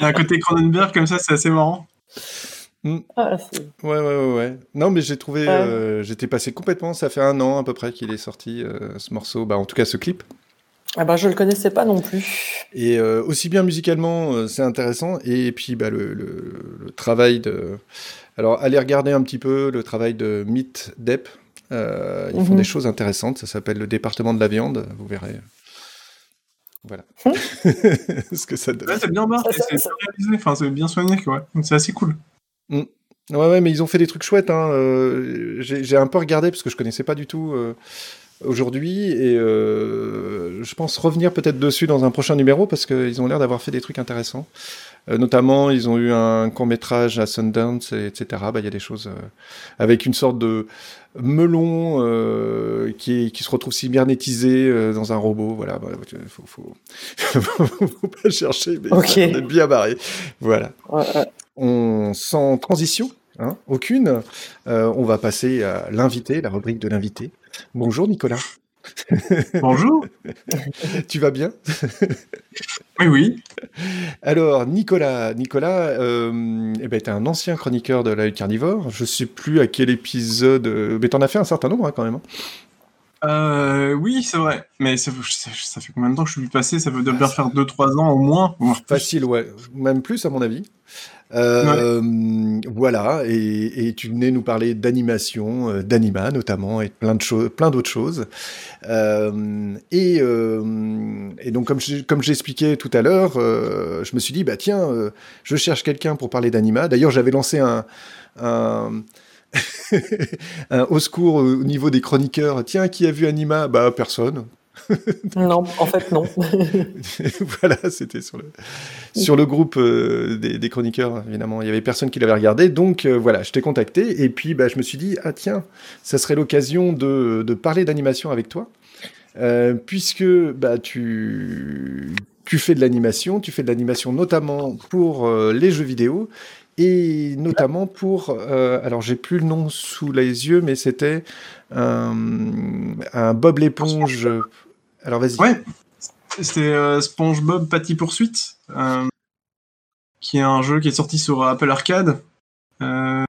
Un côté Cronenberg comme ça, c'est assez marrant. Hmm. Ah, Ouais, ouais, ouais, ouais. Non, mais j'ai trouvé. Ouais. euh, J'étais passé complètement. Ça fait un an à peu près qu'il est sorti euh, ce morceau. Bah, en tout cas, ce clip. Ah ben, je le connaissais pas non plus. Et euh, aussi bien musicalement, euh, c'est intéressant. Et puis, bah, le, le- le travail de. Alors, allez regarder un petit peu le travail de Meat Dep. Euh, ils font Mhm. des choses intéressantes. Ça s'appelle le département de la viande. Vous verrez. Voilà. Ce que ça donne. Ouais, c'est bien c'est bien réalisé, enfin, c'est bien soigné, quoi. Donc, C'est assez cool. Mm. Ouais, ouais, mais ils ont fait des trucs chouettes. Hein. euh, J'ai j'ai un peu regardé parce que je connaissais pas du tout euh, aujourd'hui et euh, je pense revenir peut-être dessus dans un prochain numéro parce qu'ils ont l'air d'avoir fait des trucs intéressants. Euh, notamment, ils ont eu un court métrage à Sundance, et etc. Bah, Il y a des choses euh, avec une sorte de melon euh, qui, est- qui se retrouve cybernétisé euh, dans un robot. Voilà, bah, faut, faut... faut pas chercher, mais l'air d'être bien barré. Voilà Ouais, ouais. on sans transition, hein, aucune, euh, on va passer à l'invité, la rubrique de l'invité. Bonjour Nicolas. Bonjour. tu vas bien? Oui, oui. Alors Nicolas, Nicolas, euh, eh ben, t'es un ancien chroniqueur de l'œil carnivore. Je sais plus à quel épisode, euh, mais t'en as fait un certain nombre hein, quand même. hein. Euh, oui, c'est vrai. Mais ça, ça, ça fait combien de temps que je suis passé? Ça veut bien faire 2-3 ans au moins. Facile, ouais, même plus à mon avis. Euh, Voilà, et, tu venais nous parler d'animation, euh, d'anima notamment, et plein de choses, plein d'autres choses. Euh, et, euh, donc comme je- j'expliquais tout à l'heure, je me suis dit bah tiens, je cherche quelqu'un pour parler d'anima. D'ailleurs, j'avais lancé un, un un au secours au niveau des chroniqueurs. Tiens, qui a vu Anima? Bah personne. Non, en fait, non. voilà, c'était sur le, sur le groupe euh, des, des chroniqueurs, évidemment. Il y avait personne qui l'avait regardé. Donc euh, voilà, je t'ai contacté. Et puis bah, je me suis dit, ah tiens, ça serait l'occasion de, de parler d'animation avec toi. Euh, puisque bah, tu, tu fais de l'animation, tu fais de l'animation notamment pour les jeux vidéo et notamment pour, euh, alors j'ai plus le nom sous les yeux, mais c'était un, un Bob l'éponge. Alors vas-y. Ouais. C'était euh, SpongeBob Patty Poursuite, euh, qui est un jeu qui est sorti sur Apple Arcade. Euh,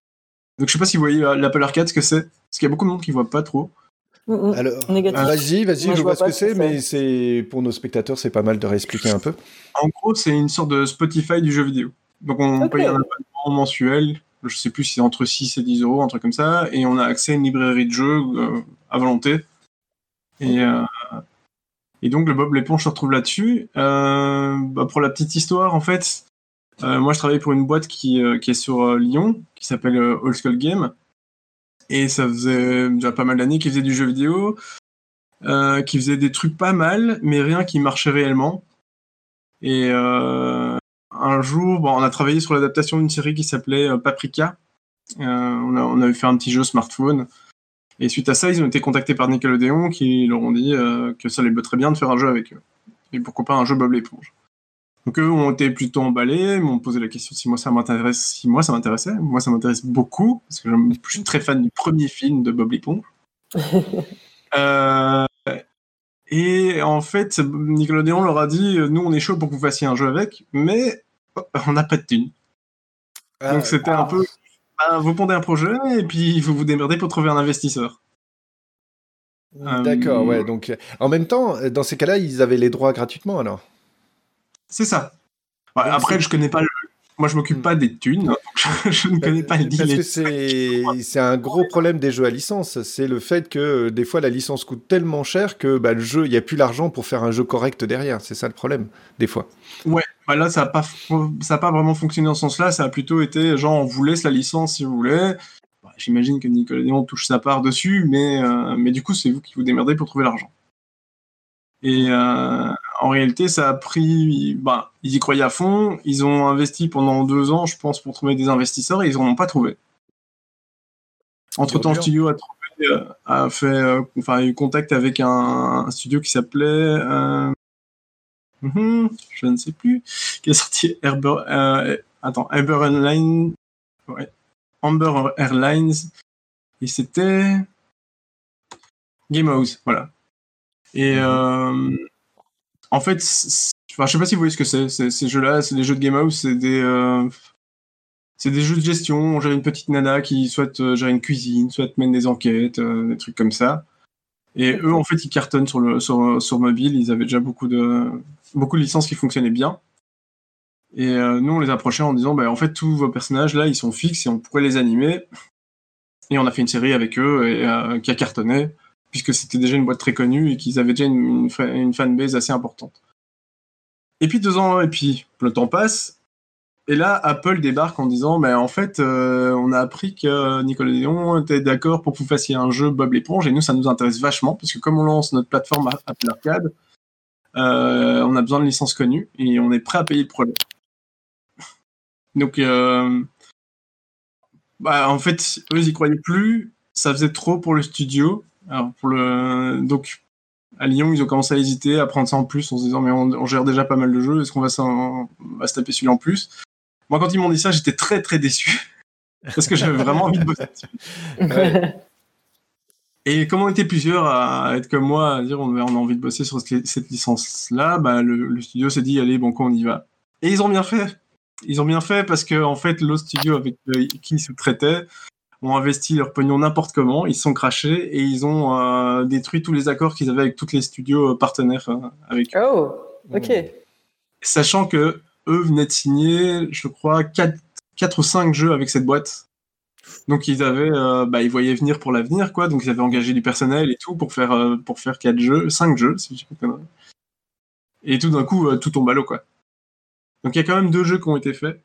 donc je sais pas si vous voyez l'Apple Arcade, ce que c'est. Parce qu'il y a beaucoup de monde qui voit pas trop. Alors, vas-y, vas-y, je je vois vois ce que pas ce que c'est, mais c'est pour nos spectateurs, c'est pas mal de réexpliquer un peu. En gros, c'est une sorte de Spotify du jeu vidéo. Donc on paye un abonnement mensuel, je sais plus si c'est entre 6 et 10 euros, un truc comme ça, et on a accès à une librairie de jeux euh, à volonté. Et, euh, et donc le Bob l'éponge se retrouve là-dessus. Euh, bah, pour la petite histoire, en fait, euh, moi je travaille pour une boîte qui, euh, est sur Lyon, qui s'appelle Old School Game. Et ça faisait déjà pas mal d'années qu'ils faisaient du jeu vidéo, qui faisait des trucs pas mal, mais rien qui marchait réellement. Et un jour, bon, on a travaillé sur l'adaptation d'une série qui s'appelait Paprika. On, a, on avait fait un petit jeu smartphone. Et suite à ça, ils ont été contactés par Nickelodeon qui leur ont dit euh, que ça les botterait bien de faire un jeu avec eux. Et pourquoi pas un jeu Bob l'éponge. Donc eux ont été plutôt emballés, m'ont posé la question si moi ça m'intéresse, si moi ça m'intéressait. Moi ça m'intéresse beaucoup parce que je suis très fan du premier film de Bob l'éponge. Euh, et en fait, Nickelodeon leur a dit euh, nous on est chaud pour que vous fassiez un jeu avec, mais oh, on n'a pas de thunes. Ah, Donc c'était un peu ben, vous pondez un projet et puis vous vous démerdez pour trouver un investisseur. Euh, D'accord, ouais. Donc, euh, en même temps, euh, dans ces cas-là, ils avaient les droits gratuitement alors? C'est ça. Ouais, après, je connais pas le. Moi, je m'occupe pas des thunes, donc je, je ne connais pas le deal. Parce que c'est c'est un gros problème des jeux à licence. C'est le fait que euh, des fois la licence coûte tellement cher que bah, le jeu, il n'y a plus l'argent pour faire un jeu correct derrière. C'est ça le problème, des fois. Ouais, bah là, ça n'a pas, fo- ça a pas vraiment fonctionné dans ce sens-là. Ça a plutôt été genre, on vous laisse la licence si vous voulez. Bah, J'imagine que Nickelodeon touche sa part dessus, mais, euh, mais du coup, c'est vous qui vous démerdez pour trouver l'argent. Et euh, en réalité, ça a pris. Bah, ils y croyaient à fond. Ils ont investi pendant deux ans, je pense, pour trouver des investisseurs et ils n'en ont pas trouvé. Entre temps, le studio a, trouvé, euh, a fait, euh, enfin, a eu contact avec un, un studio qui s'appelait. Euh, mhm, je ne sais plus. Qui a sorti Herber, euh, attends, Amber Airlines. Ouais. Amber Airlines. Et c'était. Game House, voilà. Et euh, en fait, je sais pas si vous voyez ce que c'est. Ces jeux-là, c'est jeux de Game House, c'est des, euh, c'est des jeux de gestion. On gère une petite nana qui souhaite gérer une cuisine, souhaite mener des enquêtes, euh, des trucs comme ça. Et eux, en fait, ils cartonnent sur le sur, mobile. Ils avaient déjà beaucoup de licences qui fonctionnaient bien. Et euh, nous, on les approchait en disant, bah, en fait, tous vos personnages là, ils sont fixes et on pourrait les animer. Et on a fait une série avec eux et, qui a cartonné puisque c'était déjà une boîte très connue et qu'ils avaient déjà une, fanbase assez importante. Et puis deux ans, et puis le temps passe, et là Apple débarque en disant, mais en fait, euh, on a appris que Nicolas Léon était d'accord pour que vous fassiez un jeu Bob l'éponge, et nous ça nous intéresse vachement, parce que comme on lance notre plateforme Apple Arcade, euh, on a besoin de licences connues et on est prêt à payer le projet. Donc, euh, bah, en fait, eux, ils y croyaient plus. Ça faisait trop pour le studio. Alors pour le donc à Lyon, ils ont commencé à hésiter, à prendre ça en plus en se disant mais on, on gère déjà pas mal de jeux, est-ce qu'on va, va, se taper celui-là en plus? Moi, quand ils m'ont dit ça, j'étais très très déçu parce que j'avais vraiment envie de bosser. Ouais. Et comme on était plusieurs à être comme moi, à dire on, on a envie de bosser sur cette licence-là, bah, le, le, studio s'est dit allez bon on y va. Et ils ont bien fait. Ils ont bien fait parce que en fait l'autre studio avec qui ils sous-traitaient ont investi leur pognon n'importe comment, ils se sont crachés et ils ont euh, détruit tous les accords qu'ils avaient avec tous les studios partenaires euh, avec eux. Oh, ok. Sachant que eux venaient de signer, je crois, 4, 4 ou 5 jeux avec cette boîte. Donc ils avaient, euh, bah, ils voyaient venir pour l'avenir, quoi. Donc ils avaient engagé du personnel et tout pour faire, euh, pour faire 4 jeux, 5 jeux, si je Et tout d'un coup, euh, tout tombe à l'eau, quoi. Donc il y a quand même deux jeux qui ont été faits.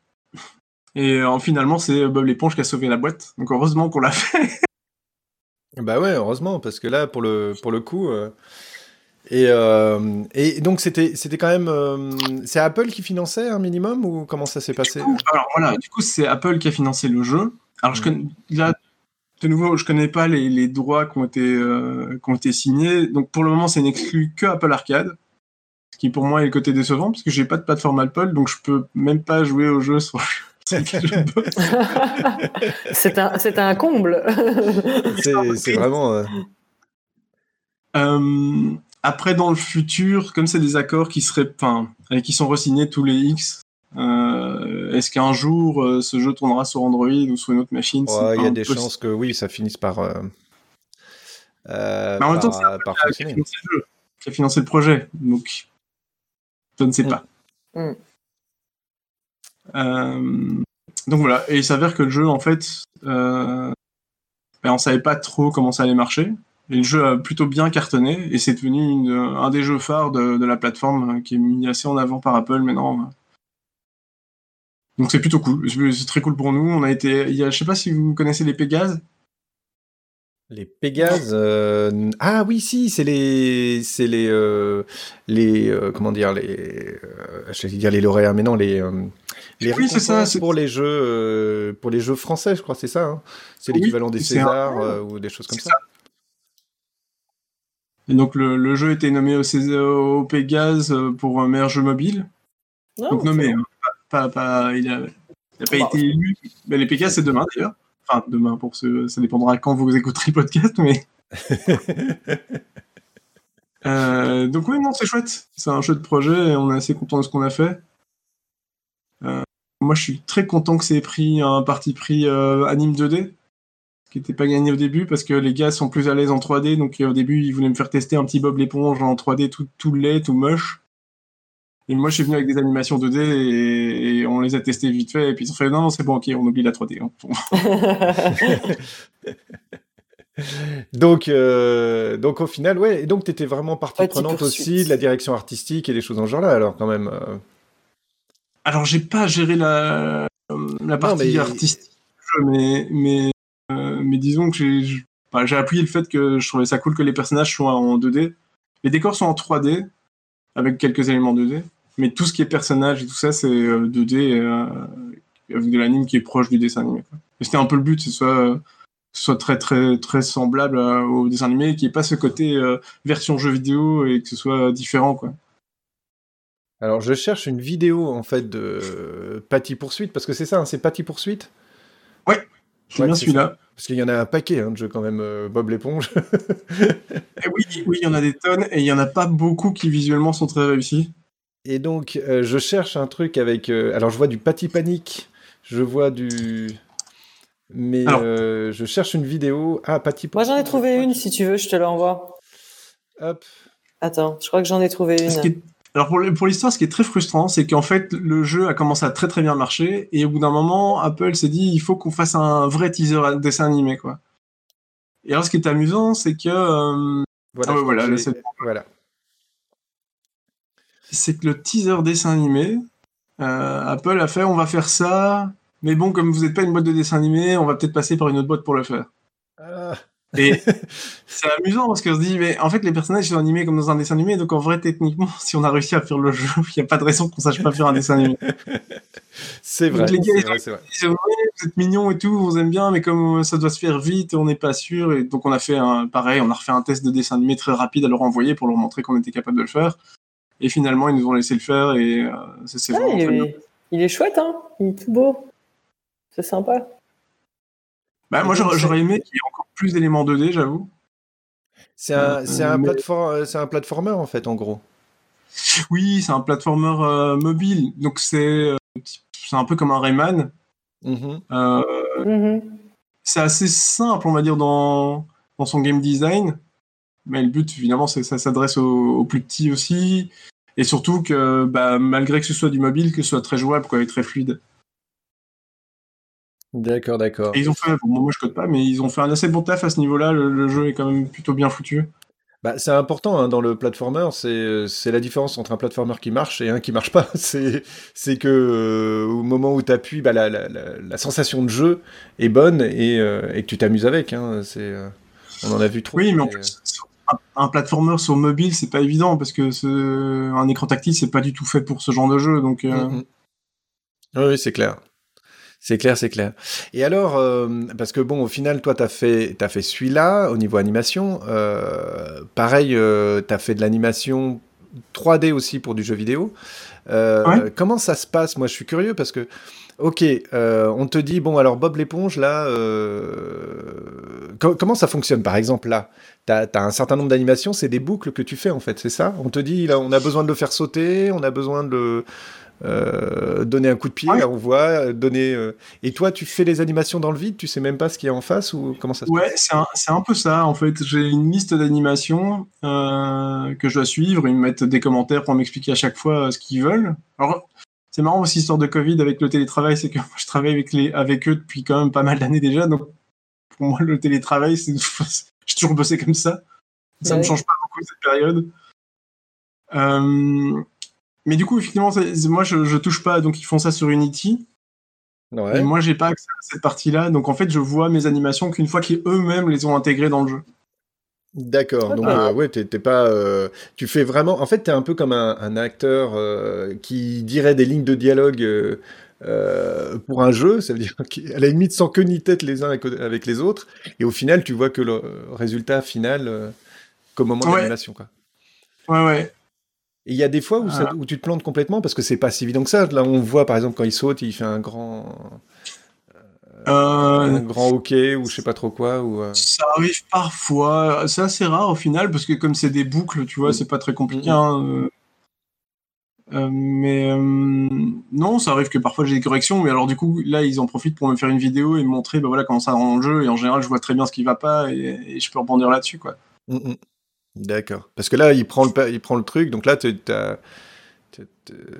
Et euh, finalement, c'est Bob l'éponge qui a sauvé la boîte. Donc heureusement qu'on l'a fait. bah ouais, heureusement, parce que là, pour le, pour le coup. Euh... Et, euh... et donc, c'était c'était quand même. euh, C'est Apple qui finançait un minimum ou comment ça s'est passé? Coup, Alors voilà, du coup, c'est Apple qui a financé le jeu. Alors, je connais, là, de nouveau, je connais pas les, les droits qui ont, été, euh, qui ont été signés. Donc pour le moment, c'est n'exclut que Apple Arcade. Ce qui pour moi est le côté décevant, parce que j'ai pas de plateforme Apple, donc je peux même pas jouer au jeu sur. c'est un, c'est un comble. c'est vraiment. Euh... Euh, après, dans le futur, comme c'est des accords qui seraient, enfin, qui sont resignés tous les X, euh, est-ce qu'un jour euh, ce jeu tournera sur Android ou sur une autre machine? Il ouais, y a des possible. chances que oui, ça finisse par. Euh, Mais en même temps, c'est par qui a, financé le jeu, qui a financé le projet, donc je ne sais pas. Mm. Euh, donc voilà, et il s'avère que le jeu, en fait, euh, ben, on savait pas trop comment ça allait marcher. Et le jeu a plutôt bien cartonné, et c'est devenu un des jeux phares de, la plateforme qui est mis assez en avant par Apple maintenant. Donc c'est plutôt cool, c'est très cool pour nous. On a été, je sais pas si vous connaissez les Pégases. Les Pégases, euh... ah oui, si, c'est les, c'est les, euh, les, euh, comment dire, les, euh, je dire les lauréats, mais non, les, les oui, c'est ça, pour les jeux, euh, pour les jeux français, je crois, c'est ça. Hein c'est oui, l'équivalent des Césars un... ou des choses comme ça. ça. Et donc le, le, jeu était nommé au, César, au Pégase pour un meilleur jeu mobile. Non, donc nommé, hein, pas, pas, il a, il a pas Bah, été élu. Mais les Pégases c'est demain d'ailleurs. Enfin, demain, pour ceux, ça dépendra quand vous écouterez le podcast, mais. euh, donc, oui, non, c'est chouette. C'est un jeu de projet et on est assez content de ce qu'on a fait. Euh, moi, je suis très content que c'est pris un parti pris euh, anime 2D, ce qui n'était pas gagné au début parce que les gars sont plus à l'aise en 3D. Donc, au début, ils voulaient me faire tester un petit Bob l'éponge en 3D tout, tout laid, tout moche. Et moi, je suis venu avec des animations 2D et, et on les a testés vite fait. Et puis ils ont fait non, non c'est bon, ok, on oublie la 3D. donc, euh, donc au final, ouais. Et donc, tu étais vraiment partie ouais, prenante aussi de la direction artistique et des choses dans ce genre-là, alors quand même. Euh... Alors, j'ai pas géré la, la partie non, mais... artistique, mais, mais, euh, mais disons que j'ai bah, appuyé le fait que je trouvais ça cool que les personnages soient en 2D. Les décors sont en 3D, avec quelques éléments 2D, mais tout ce qui est personnage et tout ça, c'est 2D avec de l'anime qui est proche du dessin animé. Et c'était un peu le but, c'est soit soit très très très semblable au dessin animé, qui ait pas ce côté version jeu vidéo et que ce soit différent quoi. Alors je cherche une vidéo en fait de Patty Poursuite parce que c'est ça, hein, c'est Patty Poursuite? Ouais, c'est bien celui-là. Parce qu'il y en a un paquet hein, de jeux quand même, Bob l'éponge. oui, oui, il y en a des tonnes et il y en a pas beaucoup qui visuellement sont très réussis. Et donc je cherche un truc avec, alors je vois du Patty Panic, je vois du mais je cherche une vidéo. Ah, Patty. Moi, j'en ai trouvé une, si tu veux, je te l'envoie. Hop. Attends, je crois que j'en ai trouvé une. Alors pour l'histoire, ce qui est très frustrant, c'est qu'en fait le jeu a commencé à très très bien marcher et au bout d'un moment, Apple s'est dit il faut qu'on fasse un vrai teaser dessin animé quoi. Et alors ce qui est amusant, c'est que voilà, ah voilà, voilà. c'est que le teaser dessin animé, euh, Apple a fait on va faire ça, mais bon comme vous n'êtes pas une boîte de dessin animé, on va peut-être passer par une autre boîte pour le faire. Ah. Et c'est amusant parce qu'on se dit, mais en fait, les personnages sont animés comme dans un dessin animé, donc en vrai, techniquement, si on a réussi à faire le jeu, il n'y a pas de raison qu'on sache pas faire un dessin animé. c'est vrai. les gars, vrai, Disent, vous êtes mignons et tout, on vous aime bien, mais comme ça doit se faire vite, on n'est pas sûr. Et donc, on a fait un, pareil, on a refait un test de dessin animé très rapide à leur envoyer pour leur montrer qu'on était capable de le faire. Et finalement, ils nous ont laissé le faire et euh, c'est ah, vraiment. Il est, il est chouette, hein il est tout beau. C'est sympa. Bah, moi, j'aurais aimé qu'il y ait encore plus d'éléments 2D, j'avoue. C'est un, c'est un, plateforme, c'est un platformer, en fait, en gros. Oui, c'est un platformer euh, mobile. Donc, c'est, euh, c'est un peu comme un Rayman. Mhm. Euh, Mhm. C'est assez simple, on va dire, dans, dans son game design. Mais le but, évidemment, c'est que ça s'adresse aux, aux plus petits aussi. Et surtout que, bah, malgré que ce soit du mobile, que ce soit très jouable, quoi, et très fluide. D'accord, d'accord. Et ils ont fait, bon, moi je code pas, mais ils ont fait un assez bon taf à ce niveau-là. Le, le jeu est quand même plutôt bien foutu. Bah, c'est important hein, dans le platformer, c'est la différence entre un platformer qui marche et un qui marche pas. C'est que euh, au moment où tu appuies, bah, la, la, la, la sensation de jeu est bonne et, euh, et que tu t'amuses avec. Hein. Euh, on en a vu trop. Oui, mais en plus, un, un platformer sur mobile, c'est pas évident parce que ce- un écran tactile, c'est pas du tout fait pour ce genre de jeu. Donc. Oui, oui, c'est clair. C'est clair, c'est clair. Et alors, euh, parce que bon, au final, toi, t'as fait, t'as fait celui-là au niveau animation. Euh, pareil, euh, t'as fait de l'animation 3D aussi pour du jeu vidéo. Euh, Ouais. Comment ça se passe? Moi, je suis curieux parce que, ok, on te dit bon, alors Bob l'éponge, là, co- comment ça fonctionne? Par exemple, là, t'as as un certain nombre d'animations, c'est des boucles que tu fais en fait, c'est ça? On te dit là, on a besoin de le faire sauter, on a besoin de le euh, donner un coup de pied, là, on voit, donner. euh, Et toi, tu fais les animations dans le vide, tu sais même pas ce qu'il y a en face ou comment ça se Ouais, passe? c'est un, c'est un peu ça en fait. J'ai une liste d'animations euh, que je dois suivre. Ils me mettent des commentaires pour m'expliquer à chaque fois ce qu'ils veulent. Alors, c'est marrant aussi, histoire de Covid avec le télétravail, c'est que moi, je travaille avec, les, avec eux depuis quand même pas mal d'années déjà. Donc, pour moi, le télétravail, c'est, j'ai toujours bossé comme ça. Ça Ouais. me change pas beaucoup cette période. Euh, mais du coup, effectivement, moi, je, je touche pas. Donc, ils font ça sur Unity. Ouais. Et moi, j'ai pas accès à cette partie-là. Donc, en fait, je vois mes animations qu'une fois qu'eux-mêmes les ont intégrées dans le jeu. D'accord, donc euh, ouais, t'es pas, euh, tu fais vraiment, en fait, t'es un peu comme un, un acteur euh, qui dirait des lignes de dialogue euh, pour un jeu, ça veut dire qu'à la limite sans queue ni tête les uns avec, les autres, et au final, tu vois que le résultat final euh, qu'au moment de Ouais. l'animation, quoi. Ouais, ouais. Et il y a des fois où, ça- Ah. où tu te plantes complètement parce que c'est pas si évident que ça. Là, on voit par exemple quand il saute, il fait un grand, Euh, un grand hockey ou je sais pas trop quoi. Ou, euh, Ça arrive parfois. C'est assez rare au final parce que comme c'est des boucles, tu vois, c'est pas très compliqué. Mhm. hein, euh. Euh, mais euh, non, ça arrive que parfois j'ai des corrections. Mais alors du coup, là, ils en profitent pour me faire une vidéo et me montrer, bah voilà, comment ça rend le jeu. Et en général, je vois très bien ce qui va pas et, et je peux rebondir là-dessus, quoi. Mm, mm. D'accord. Parce que là, il prend le, il prend le truc, donc là, tu as.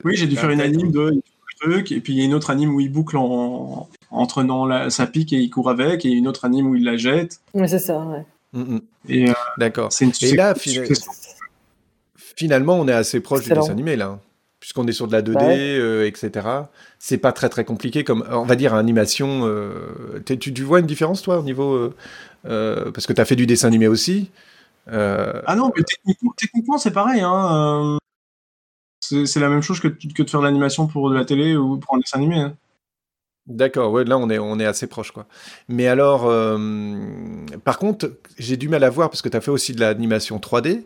Oui, j'ai dû faire une un anime de il touche le truc, et puis il y a une autre anime où il boucle en, en traînant la, sa pique et il court avec, et une autre anime où il la jette. Ouais, c'est ça, ouais. Mm, mm. Et, euh, D'accord. c'est une Et là, c'est- fina- c'est- finalement, on est assez proche Excellent. du dessin animé, là. hein. Puisqu'on est sur de la 2D, Bah ouais. euh, etc. C'est pas très très compliqué comme, on va dire, animation. euh, tu, tu vois une différence, toi, au niveau. euh, euh, parce que tu as fait du dessin animé aussi. Ah non, mais techniquement, c'est pareil. Hein. C'est la même chose que, que de faire de l'animation pour de la télé ou pour un dessin animé. Hein. D'accord, ouais, là on est, on est assez proche, quoi. Mais alors, par contre, j'ai du mal à voir parce que tu as fait aussi de l'animation 3D.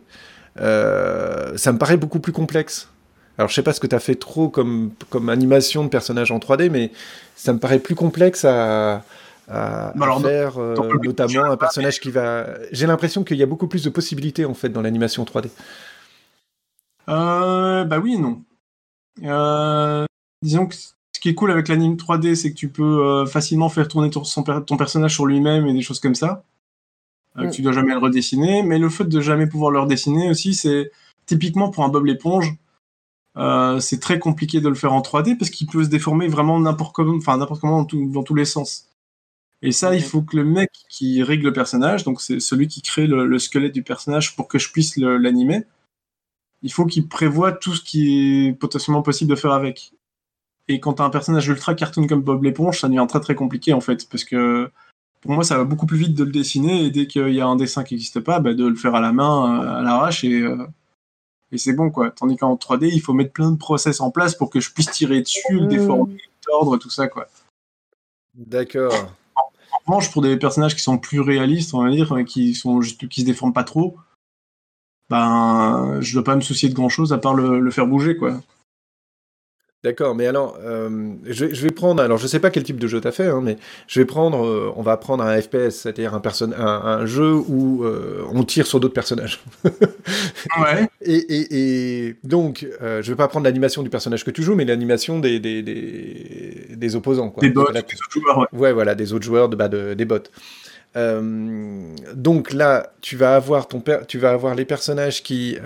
ça me paraît beaucoup plus complexe. Alors, je sais pas ce que tu as fait trop comme, comme animation de personnages en 3D, mais ça me paraît plus complexe à, à, faire, euh, notamment un personnage qui va. J'ai l'impression qu'il y a beaucoup plus de possibilités en fait dans l'animation 3D. Euh, bah oui et non. Euh, disons que ce qui est cool avec l'anime 3D, c'est que tu peux euh, facilement faire tourner ton, ton personnage sur lui-même et des choses comme ça. Euh, mm. Tu dois jamais le redessiner, mais le fait de jamais pouvoir le redessiner aussi, c'est typiquement pour un Bob l'éponge. c'est très compliqué de le faire en 3D parce qu'il peut se déformer vraiment n'importe comment, enfin n'importe comment dans tous les sens. Et ça, il faut que le mec qui règle le personnage, donc c'est celui qui crée le, squelette du personnage pour que je puisse l'animer, il faut qu'il prévoie tout ce qui est potentiellement possible de faire avec. Et quand tu as un personnage ultra cartoon comme Bob l'éponge, ça devient très très compliqué en fait, parce que pour moi, ça va beaucoup plus vite de le dessiner et dès qu'il y a un dessin qui n'existe pas, bah, de le faire à la main, euh, à l'arrache et, euh, et c'est bon quoi. Tandis qu'en 3D, il faut mettre plein de process en place pour que je puisse tirer dessus, le mmh. déformer, le tordre, tout ça quoi. D'accord pour des personnages qui sont plus réalistes, on va dire, qui sont juste, qui se déforment pas trop, ben, je dois pas me soucier de grand chose à part le faire bouger, quoi. D'accord, mais alors, euh, je, vais prendre, alors je sais pas quel type de jeu tu as fait, hein, mais je vais prendre, euh, on va prendre un FPS, c'est-à-dire un, un, jeu où euh, on tire sur d'autres personnages. ouais. Et, donc, je vais pas prendre l'animation du personnage que tu joues, mais l'animation des, des, des, opposants. Quoi. Des bots, des autres joueurs, ouais. Ouais, voilà, des autres joueurs, de, bah, des bots. donc là, tu vas avoir ton tu vas avoir les personnages qui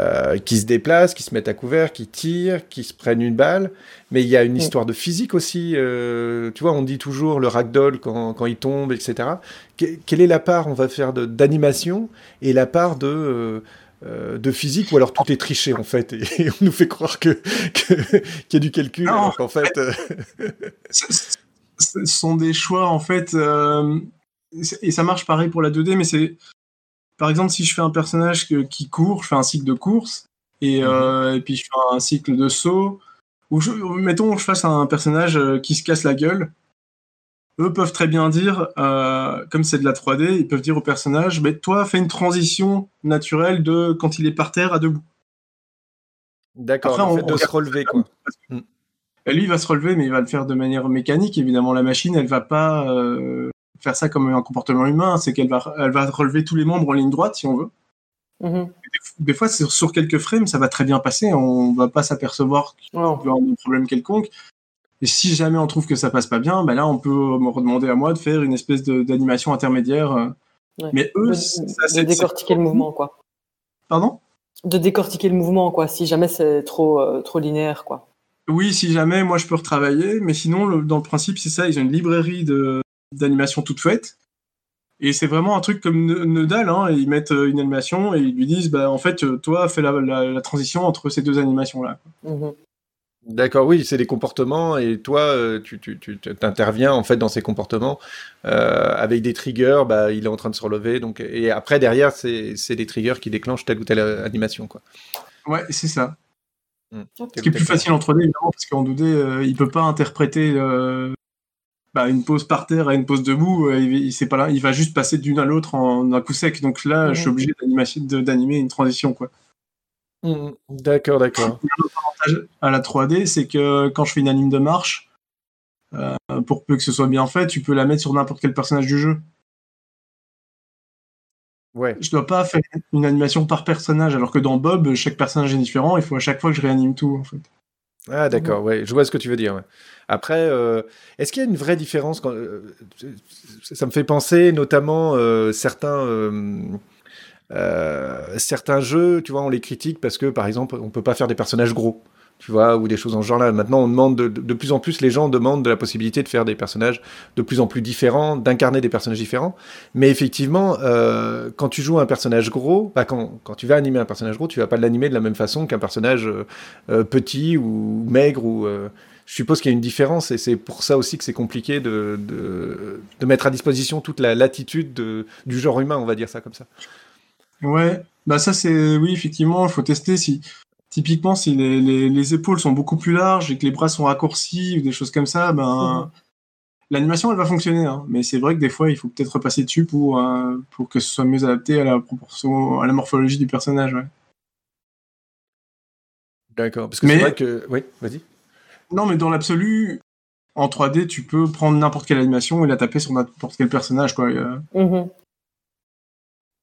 euh, qui se déplacent, qui se mettent à couvert, qui tirent, qui se prennent une balle. Mais il y a une histoire de physique aussi. Euh, tu vois, on dit toujours le ragdoll quand, quand il tombe, etc. quelle est la part, on va faire, d'animation et la part de... Euh, de physique ou alors tout est triché en fait et, on nous fait croire que qu'il y a du calcul en fait ce sont des choix en fait et ça marche pareil pour la 2D mais c'est par exemple, si je fais un personnage qui court, je fais un cycle de course, et, mhm. euh, et puis je fais un cycle de saut, ou je, mettons, je fasse un personnage euh, qui se casse la gueule, eux peuvent très bien dire, euh, comme c'est de la 3D, ils peuvent dire au personnage, mais toi, fais une transition naturelle de quand il est par terre à debout. D'accord, en fait de se relever, quoi. Mm. Lui, il va se relever, mais il va le faire de manière mécanique. Évidemment, la machine, elle va pas faire ça comme un comportement humain, c'est qu'elle va, elle va relever tous les membres en ligne droite, si on veut. Mhm. Des, fois, sur, quelques frames, ça va très bien passer, on va pas s'apercevoir qu'il y a un problème quelconque. Et si jamais on trouve que ça passe pas bien, ben là, on peut me redemander à moi de faire une espèce d'animation intermédiaire. Euh. Mais eux, de, de décortiquer le mouvement, quoi. Pardon? De décortiquer le mouvement, quoi. Si jamais c'est trop, euh, trop linéaire, quoi. Oui, si jamais, moi, je peux retravailler. Mais sinon, dans le principe, c'est ça. Ils ont une librairie de, d'animation toute faite. Et c'est vraiment un truc comme Nedal, hein, ils mettent euh, une animation et ils lui disent, bah, en fait, euh, toi, fais la, transition entre ces deux animations-là. Mhm. D'accord, oui, c'est des comportements et toi, euh, tu, tu, tu interviens en fait dans ces comportements avec des triggers. Bah, il est en train de se relever, donc et après derrière, c'est des triggers qui déclenchent telle ou telle animation, quoi. Ouais, c'est ça. Hmm. Ce qui est plus facile en 3D évidemment parce qu'en 2D, il peut pas interpréter bah, une pause par terre à une pause debout, euh, il, pas là, il va juste passer d'une à l'autre en un coup sec. Donc là, je suis obligé d'animer une transition. quoi. Mmh, d'accord, d'accord. L'avantage à la 3D, c'est que quand je fais une anime de marche, euh, pour peu que ce soit bien fait, tu peux la mettre sur n'importe quel personnage du jeu. Ouais. Je dois pas faire une animation par personnage, alors que dans Bob, chaque personnage est différent, il faut à chaque fois que je réanime tout, en fait. Ah d'accord, ouais, je vois ce que tu veux dire. Après, euh, est-ce qu'il y a une vraie différence quand, euh, Ça me fait penser notamment euh, certains certains jeux, tu vois, on les critique parce que par exemple, on peut pas faire des personnages gros tu vois, ou des choses en genre-là. Maintenant, on demande de, de, plus en plus, les gens demandent de la possibilité de faire des personnages de plus en plus différents, d'incarner des personnages différents. Mais effectivement, euh, quand tu joues un personnage gros, bah quand, quand, tu vas animer un personnage gros, tu vas pas l'animer de la même façon qu'un personnage euh, euh petit ou maigre ou euh, je suppose qu'il y a une différence et c'est pour ça aussi que c'est compliqué de, de, de, mettre à disposition toute la latitude de, du genre humain, on va dire ça comme ça. Ouais, bah ça c'est oui effectivement, il faut tester si typiquement si les, les, épaules sont beaucoup plus larges et que les bras sont raccourcis ou des choses comme ça, ben mhm. l'animation elle va fonctionner. Hein. Mais c'est vrai que des fois il faut peut-être repasser dessus pour euh, pour que ce soit mieux adapté à la proportion, à la morphologie du personnage. Ouais. D'accord, parce que c'est vrai que oui, vas-y. Non, mais dans l'absolu, en 3D, tu peux prendre n'importe quelle animation et la taper sur n'importe quel personnage, quoi.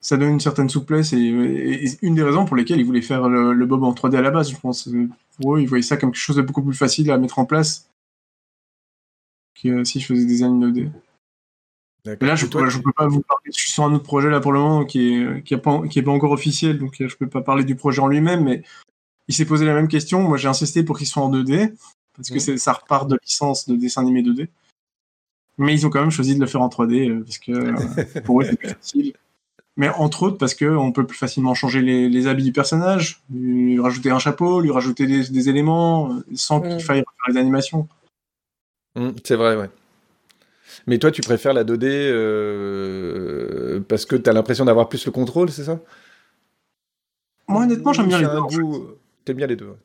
Ça donne une certaine souplesse et, une des raisons pour lesquelles ils voulaient faire le, Bob en 3D à la base, je pense. Pour eux, ils voyaient ça comme quelque chose de beaucoup plus facile à mettre en place que si je faisais des animes 2D. là, je, ne peux pas vous parler. Je suis sur un autre projet là pour le moment qui est qui, pas, qui est pas encore officiel, donc je peux pas parler du projet en lui-même, mais il s'est posé la même question. Moi, j'ai insisté pour qu'il soit en 2D parce que ça repart de licence de dessin animé 2D. Mais ils ont quand même choisi de le faire en 3D euh, parce que euh, pour eux c'est plus facile mais entre autres parce que on peut plus facilement changer les, habits du personnage, lui rajouter un chapeau, lui rajouter des, éléments euh, sans qu'il mm. faille faire les animations. Mm, c'est vrai, ouais. Mais toi, tu préfères la 2D euh, parce que tu as l'impression d'avoir plus le contrôle, c'est ça? Moi, honnêtement, j'aime bien les deux. T'aimes bien les deux.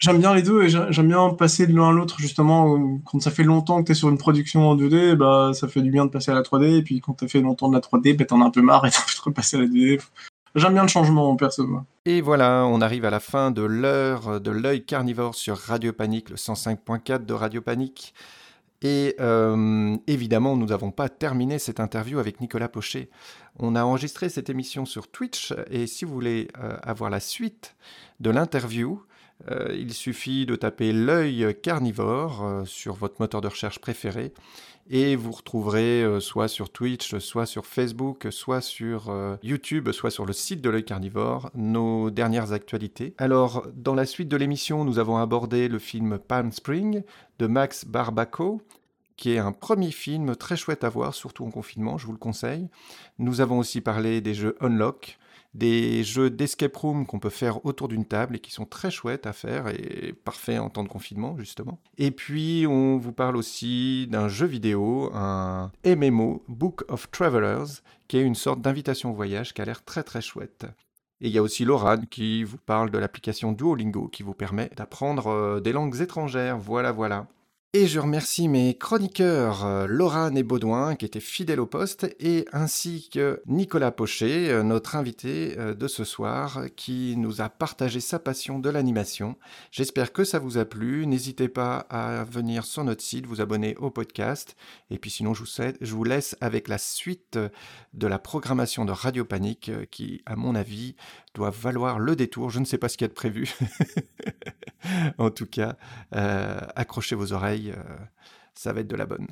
J'aime bien les deux et j'aime bien passer de l'un à l'autre justement quand ça fait longtemps que tu es sur une production en 2D bah ça fait du bien de passer à la 3D et puis quand tu as fait longtemps de la 3D bah t'en as un peu marre et t'as envie de repasser à la 2D. J'aime bien le changement en perso. Et voilà, on arrive à la fin de l'heure de l'œil carnivore sur Radio Panique, le 105.4 de Radio Panique. Et euh, évidemment, nous n'avons pas terminé cette interview avec Nicolas Pochet. On a enregistré cette émission sur Twitch et si vous voulez euh, avoir la suite de l'interview, euh, il suffit de taper l'œil carnivore euh, sur votre moteur de recherche préféré et vous retrouverez euh, soit sur Twitch, soit sur Facebook, soit sur YouTube, soit sur le site de l'œil carnivore nos dernières actualités. Alors, dans la suite de l'émission, nous avons abordé le film Palm Spring de Max Barbaco, qui est un premier film très chouette à voir, surtout en confinement, je vous le conseille. Nous avons aussi parlé des jeux Unlock, des jeux d'escape room qu'on peut faire autour d'une table et qui sont très chouettes à faire et parfaits en temps de confinement justement. Et puis on vous parle aussi d'un jeu vidéo, un MMO, Book of Travelers, qui est une sorte d'invitation au voyage qui a l'air très très chouette. Et il y a aussi Loran qui vous parle de l'application Duolingo qui vous permet d'apprendre euh, des langues étrangères. Voilà, voilà. Et je remercie mes chroniqueurs euh, Laurent et Baudouin qui étaient fidèles au poste et ainsi que Nicolas Pochet, euh, notre invité euh, de ce soir qui nous a partagé sa passion de l'animation. J'espère que ça vous a plu. N'hésitez pas à venir sur notre site, vous abonner au podcast et puis sinon je vous, je vous laisse avec la suite de la programmation de Radio Panique qui à mon avis doit valoir le détour. Je ne sais pas ce qu'il y a de prévu. en tout cas, accrochez vos oreilles euh, ça va être de la bonne.